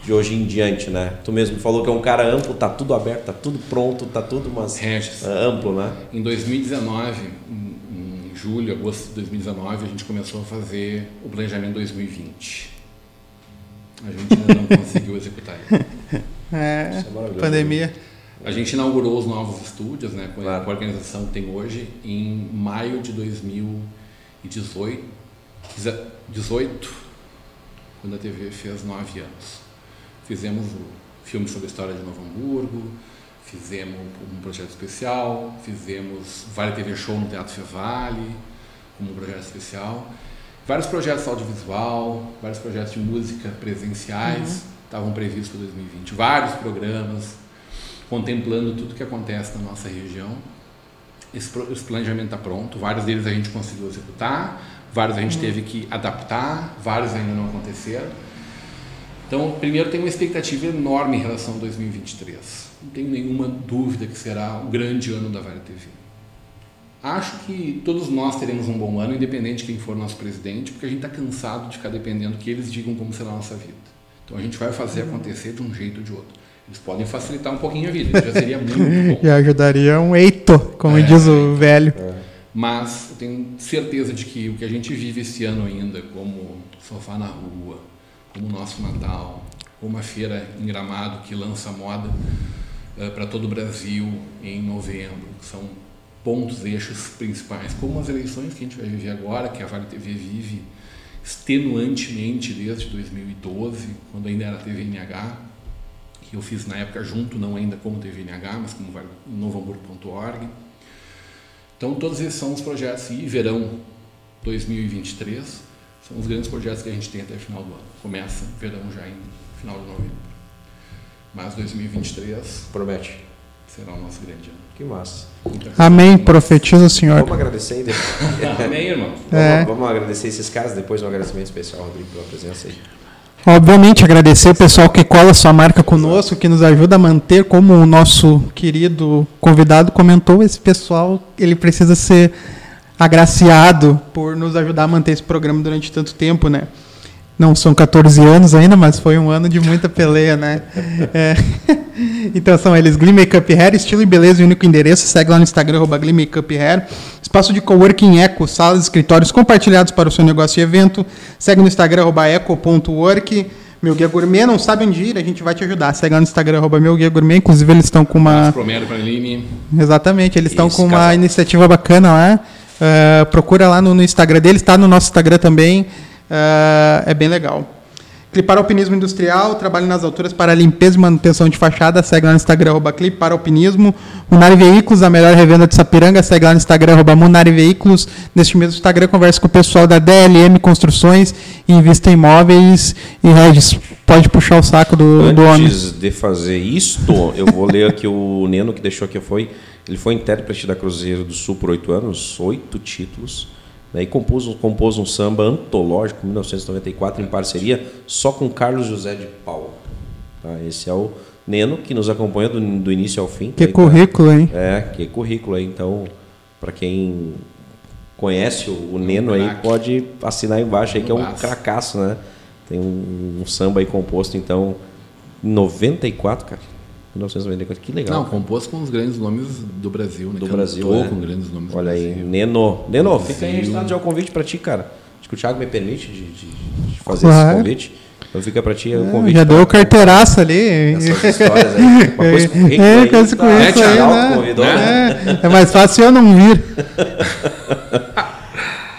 de hoje em diante, né? Tu mesmo falou que é um cara amplo, tá tudo aberto, tá tudo pronto, tá tudo mas Regis. é, amplo, né? Em 2019, em, em julho, agosto de 2019, a gente começou a fazer o planejamento 2020. A gente ainda não conseguiu executar ele. É, é pandemia. A gente inaugurou os novos estúdios, né, com Claro. a organização que tem hoje, em maio de 2018, 18, quando a TV fez nove anos. Fizemos o filme sobre a história de Novo Hamburgo, fizemos um projeto especial, fizemos Vale TV Show no Teatro Fevale, como um projeto especial. Vários projetos audiovisual, vários projetos de música presenciais estavam previstos para 2020. Vários programas contemplando tudo que acontece na nossa região. Esse, esse planejamento está pronto, vários deles a gente conseguiu executar, vários a gente teve que adaptar, vários ainda não aconteceram. Então, primeiro, tem uma expectativa enorme em relação a 2023. Não tenho nenhuma dúvida que será o grande ano da Vale TV. Acho que todos nós teremos um bom ano, independente de quem for nosso presidente, porque a gente está cansado de ficar dependendo que eles digam como será a nossa vida. Então, a gente vai fazer acontecer de um jeito ou de outro. Eles podem facilitar um pouquinho a vida, já seria muito bom. E ajudaria um eito, como É. diz o velho. Mas eu tenho certeza de que o que a gente vive esse ano ainda, como sofá na rua, como o nosso Natal, como a feira em Gramado que lança moda para todo o Brasil em novembro, que são pontos, eixos principais, como as eleições que a gente vai viver agora, que a Vale TV vive extenuantemente desde 2012, quando ainda era TVNH, que eu fiz na época junto, não ainda como TVNH, mas como novohamburgo.org. Então, todos esses são os projetos. E verão 2023 são os grandes projetos que a gente tem até o final do ano. Começa verão já em final de novembro. Mas 2023 promete. Será o nosso grande ano. Que massa. Amém. Profetiza o Senhor. Vamos agradecer depois. Amém, irmão. É. Vamos, vamos, agradecer esses caras, depois um agradecimento especial, Rodrigo, pela presença aí. Obviamente, agradecer o pessoal que cola sua marca conosco, que nos ajuda a manter, como o nosso querido convidado comentou, esse pessoal ele precisa ser agraciado por nos ajudar a manter esse programa durante tanto tempo, né? Não são 14 anos ainda, mas foi um ano de muita peleia, né? É. Então são eles Glee Makeup Hair, estilo e beleza, único endereço. Segue lá no Instagram, arroba Glee Makeup Hair. Espaço de coworking Eco, salas e escritórios compartilhados para o seu negócio e evento. Segue no Instagram, arroba eco.work. Meu Guia Gourmet, não sabe onde ir, a gente vai te ajudar. Segue lá no Instagram, arroba Meu Guia Gourmet. Inclusive, eles estão com uma. Exatamente, eles estão com uma iniciativa bacana lá. Uh, procura lá no, no Instagram deles, está no nosso Instagram também. Uh, é bem legal. Cliparalpinismo Industrial, trabalho nas alturas para limpeza e manutenção de fachada, segue lá no Instagram, arroba Cliparalpinismo. Munari Veículos, a melhor revenda de Sapiranga, segue lá no Instagram, arroba Munari Veículos. Neste mesmo Instagram, conversa com o pessoal da DLM Construções e Invista Imóveis. E Regis, pode puxar o saco do, Antes do homem. Antes de fazer isto, eu vou ler aqui o Neno que deixou aqui, foi... Ele foi intérprete da Cruzeiro do Sul por oito anos, oito títulos né, e compôs, compôs um samba antológico em 1994 em parceria só com Carlos José de Paulo. Tá? Esse é o Neno, que nos acompanha do, do início ao fim. Que tá? currículo, hein? É, que currículo aí. Então, para quem conhece o, o Neno aí, pode assinar embaixo aí, que é um cracaço, né? Tem um, um samba aí composto, então, em 94, cara 1994. Que legal. Não, compôs com os grandes nomes do Brasil, né? Do Brasil, é. com grandes nomes Olha aí, Neno. Neno, fica aí registrado já o convite para ti, cara. Acho que o Thiago me permite de, de, de fazer claro. esse convite. Então fica para ti o é, convite. Já deu carteiraça ali. Essas histórias aí. Uma coisa com rico é, aí, coisa com tá, isso aí, né? Convidou, né? É, é mais fácil eu não vir.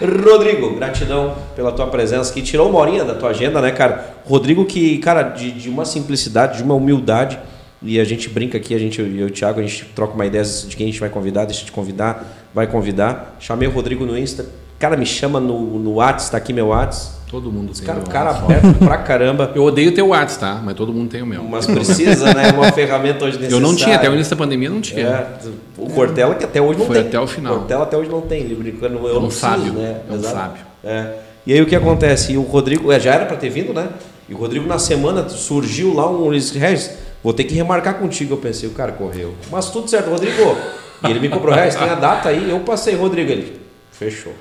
Rodrigo, gratidão pela tua presença que tirou uma horinha da tua agenda, né, cara? Rodrigo que, cara, de, de uma simplicidade, de uma humildade, e a gente brinca aqui, a gente, eu e o Thiago, a gente troca uma ideia de quem a gente vai convidar, deixa de convidar, vai convidar. Chamei o Rodrigo no Insta. Cara, me chama no, no Whats, tá aqui meu Whats. Todo mundo tem. Cara, cara aberto pra caramba. Eu odeio ter o Whats, tá? Mas todo mundo tem o meu. Mas precisa, né? Uma ferramenta hoje necessária. Eu não tinha, até o início da pandemia não tinha. É, o Cortella que até hoje não Foi tem. até o final. O Cortella até hoje não tem, brincando. Eu não, não sabe, né? Não sabe. É. E aí o que acontece? E o Rodrigo, é, já era para ter vindo, né? E o Rodrigo na semana surgiu lá um Luiz Regis Vou ter que remarcar contigo. Eu pensei, o cara correu. Mas tudo certo, Rodrigo. E ele me cobrou, reais, tem a data aí. Eu passei, Rodrigo. Ele, fechou.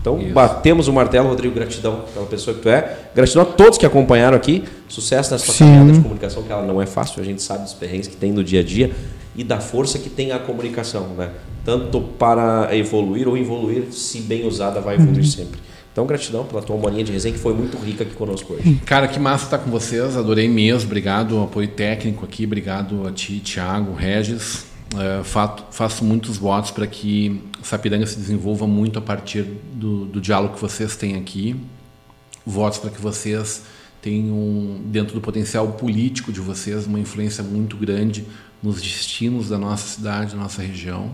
Então, Isso. batemos o martelo, Rodrigo. Gratidão pela pessoa que tu é. Gratidão a todos que acompanharam aqui. Sucesso nessa caminhada de comunicação, que ela não é fácil. A gente sabe dos perrengues que tem no dia a dia e da força que tem a comunicação, né? Tanto para evoluir ou evoluir, se bem usada, vai evoluir uhum. sempre. Então, gratidão pela tua bolinha de resenha, que foi muito rica aqui conosco hoje. Cara, que massa estar com vocês. Adorei mesmo. Obrigado ao apoio técnico aqui. Obrigado a ti, Thiago, Regis. Uh, fato, faço muitos votos para que Sapiranga se desenvolva muito a partir do, do diálogo que vocês têm aqui. Votos para que vocês tenham, dentro do potencial político de vocês, uma influência muito grande nos destinos da nossa cidade, da nossa região.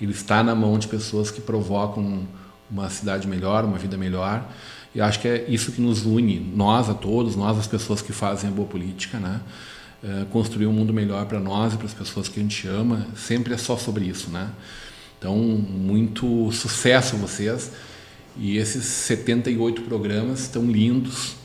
Ele está na mão de pessoas que provocam uma cidade melhor, uma vida melhor. E acho que é isso que nos une, nós a todos, nós as pessoas que fazem a boa política, né? É, construir um mundo melhor para nós e para as pessoas que a gente ama, sempre é só sobre isso, né? Então, muito sucesso vocês. E esses 78 programas estão lindos.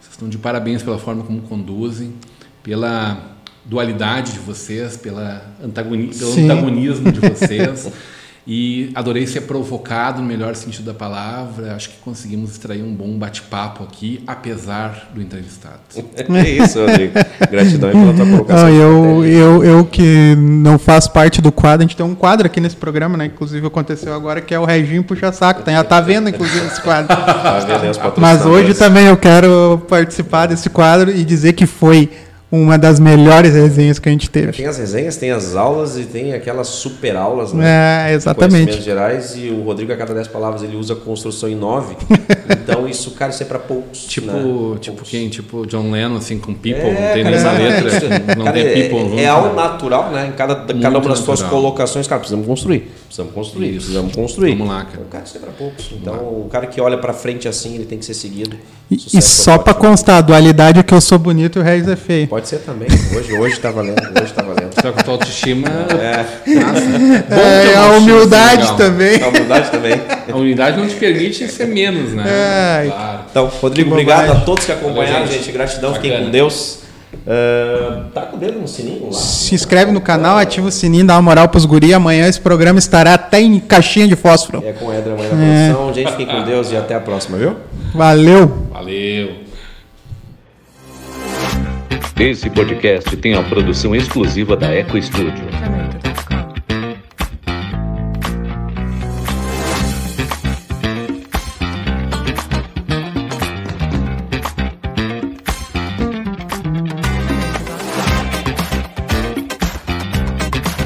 Vocês estão de parabéns pela forma como conduzem, pela dualidade de vocês, pela antagoni pelo antagonismo de vocês. E adorei ser provocado no melhor sentido da palavra. Acho que conseguimos extrair um bom bate-papo aqui, apesar do entrevistado. é isso, Rodrigo. Gratidão pela tua colocação. Não, eu, eu, eu que não faço parte do quadro, a gente tem um quadro aqui nesse programa, né? Inclusive aconteceu agora, que é o Reginho Puxa Saco. Tá, tá vendo, inclusive, esse quadro. tá vendo Mas hoje também eu quero participar desse quadro e dizer que foi uma das melhores resenhas que a gente teve. Tem as resenhas, tem as aulas e tem aquelas super aulas, né? É, exatamente. Gerais e o Rodrigo, a cada 10 palavras, ele usa construção em 9. então, isso, cara, isso é pra poucos. Tipo, né? tipo Poucos. quem? Tipo John Lennon, assim, com people, É, não tem cara, nenhuma exatamente. letra, não Cara, tem é- people junto. É algo natural, né? Em cada, cada uma das suas colocações, cara, precisamos construir. Precisamos construir, Isso. precisamos construir. Vamos lá, cara. Então, cara, é poucos. Então, o cara que olha pra frente assim, ele tem que ser seguido. E, e só pode pra ser. constar, a dualidade é que eu sou bonito e o Regis é feio. Pode ser também. Hoje, hoje tá valendo. Hoje tá valendo. Só que a tua autoestima... É, Nossa, É, a autoestima humildade legal. também. a humildade também. A unidade não te permite ser menos, né? Ai. Claro. Então, Rodrigo, obrigado a todos que acompanharam, Valeu, gente. gente. Gratidão, fiquem Bacana. com Deus. Ah, tá com o dedo no sininho lá? Se inscreve no canal, ativa o sininho, dá uma moral pros guri. Amanhã esse programa estará até em caixinha de fósforo. É com o Edra amanhã na produção. Gente, fiquem com Deus e até a próxima, viu? Valeu! Valeu. Esse podcast tem a produção exclusiva da Eco Studio.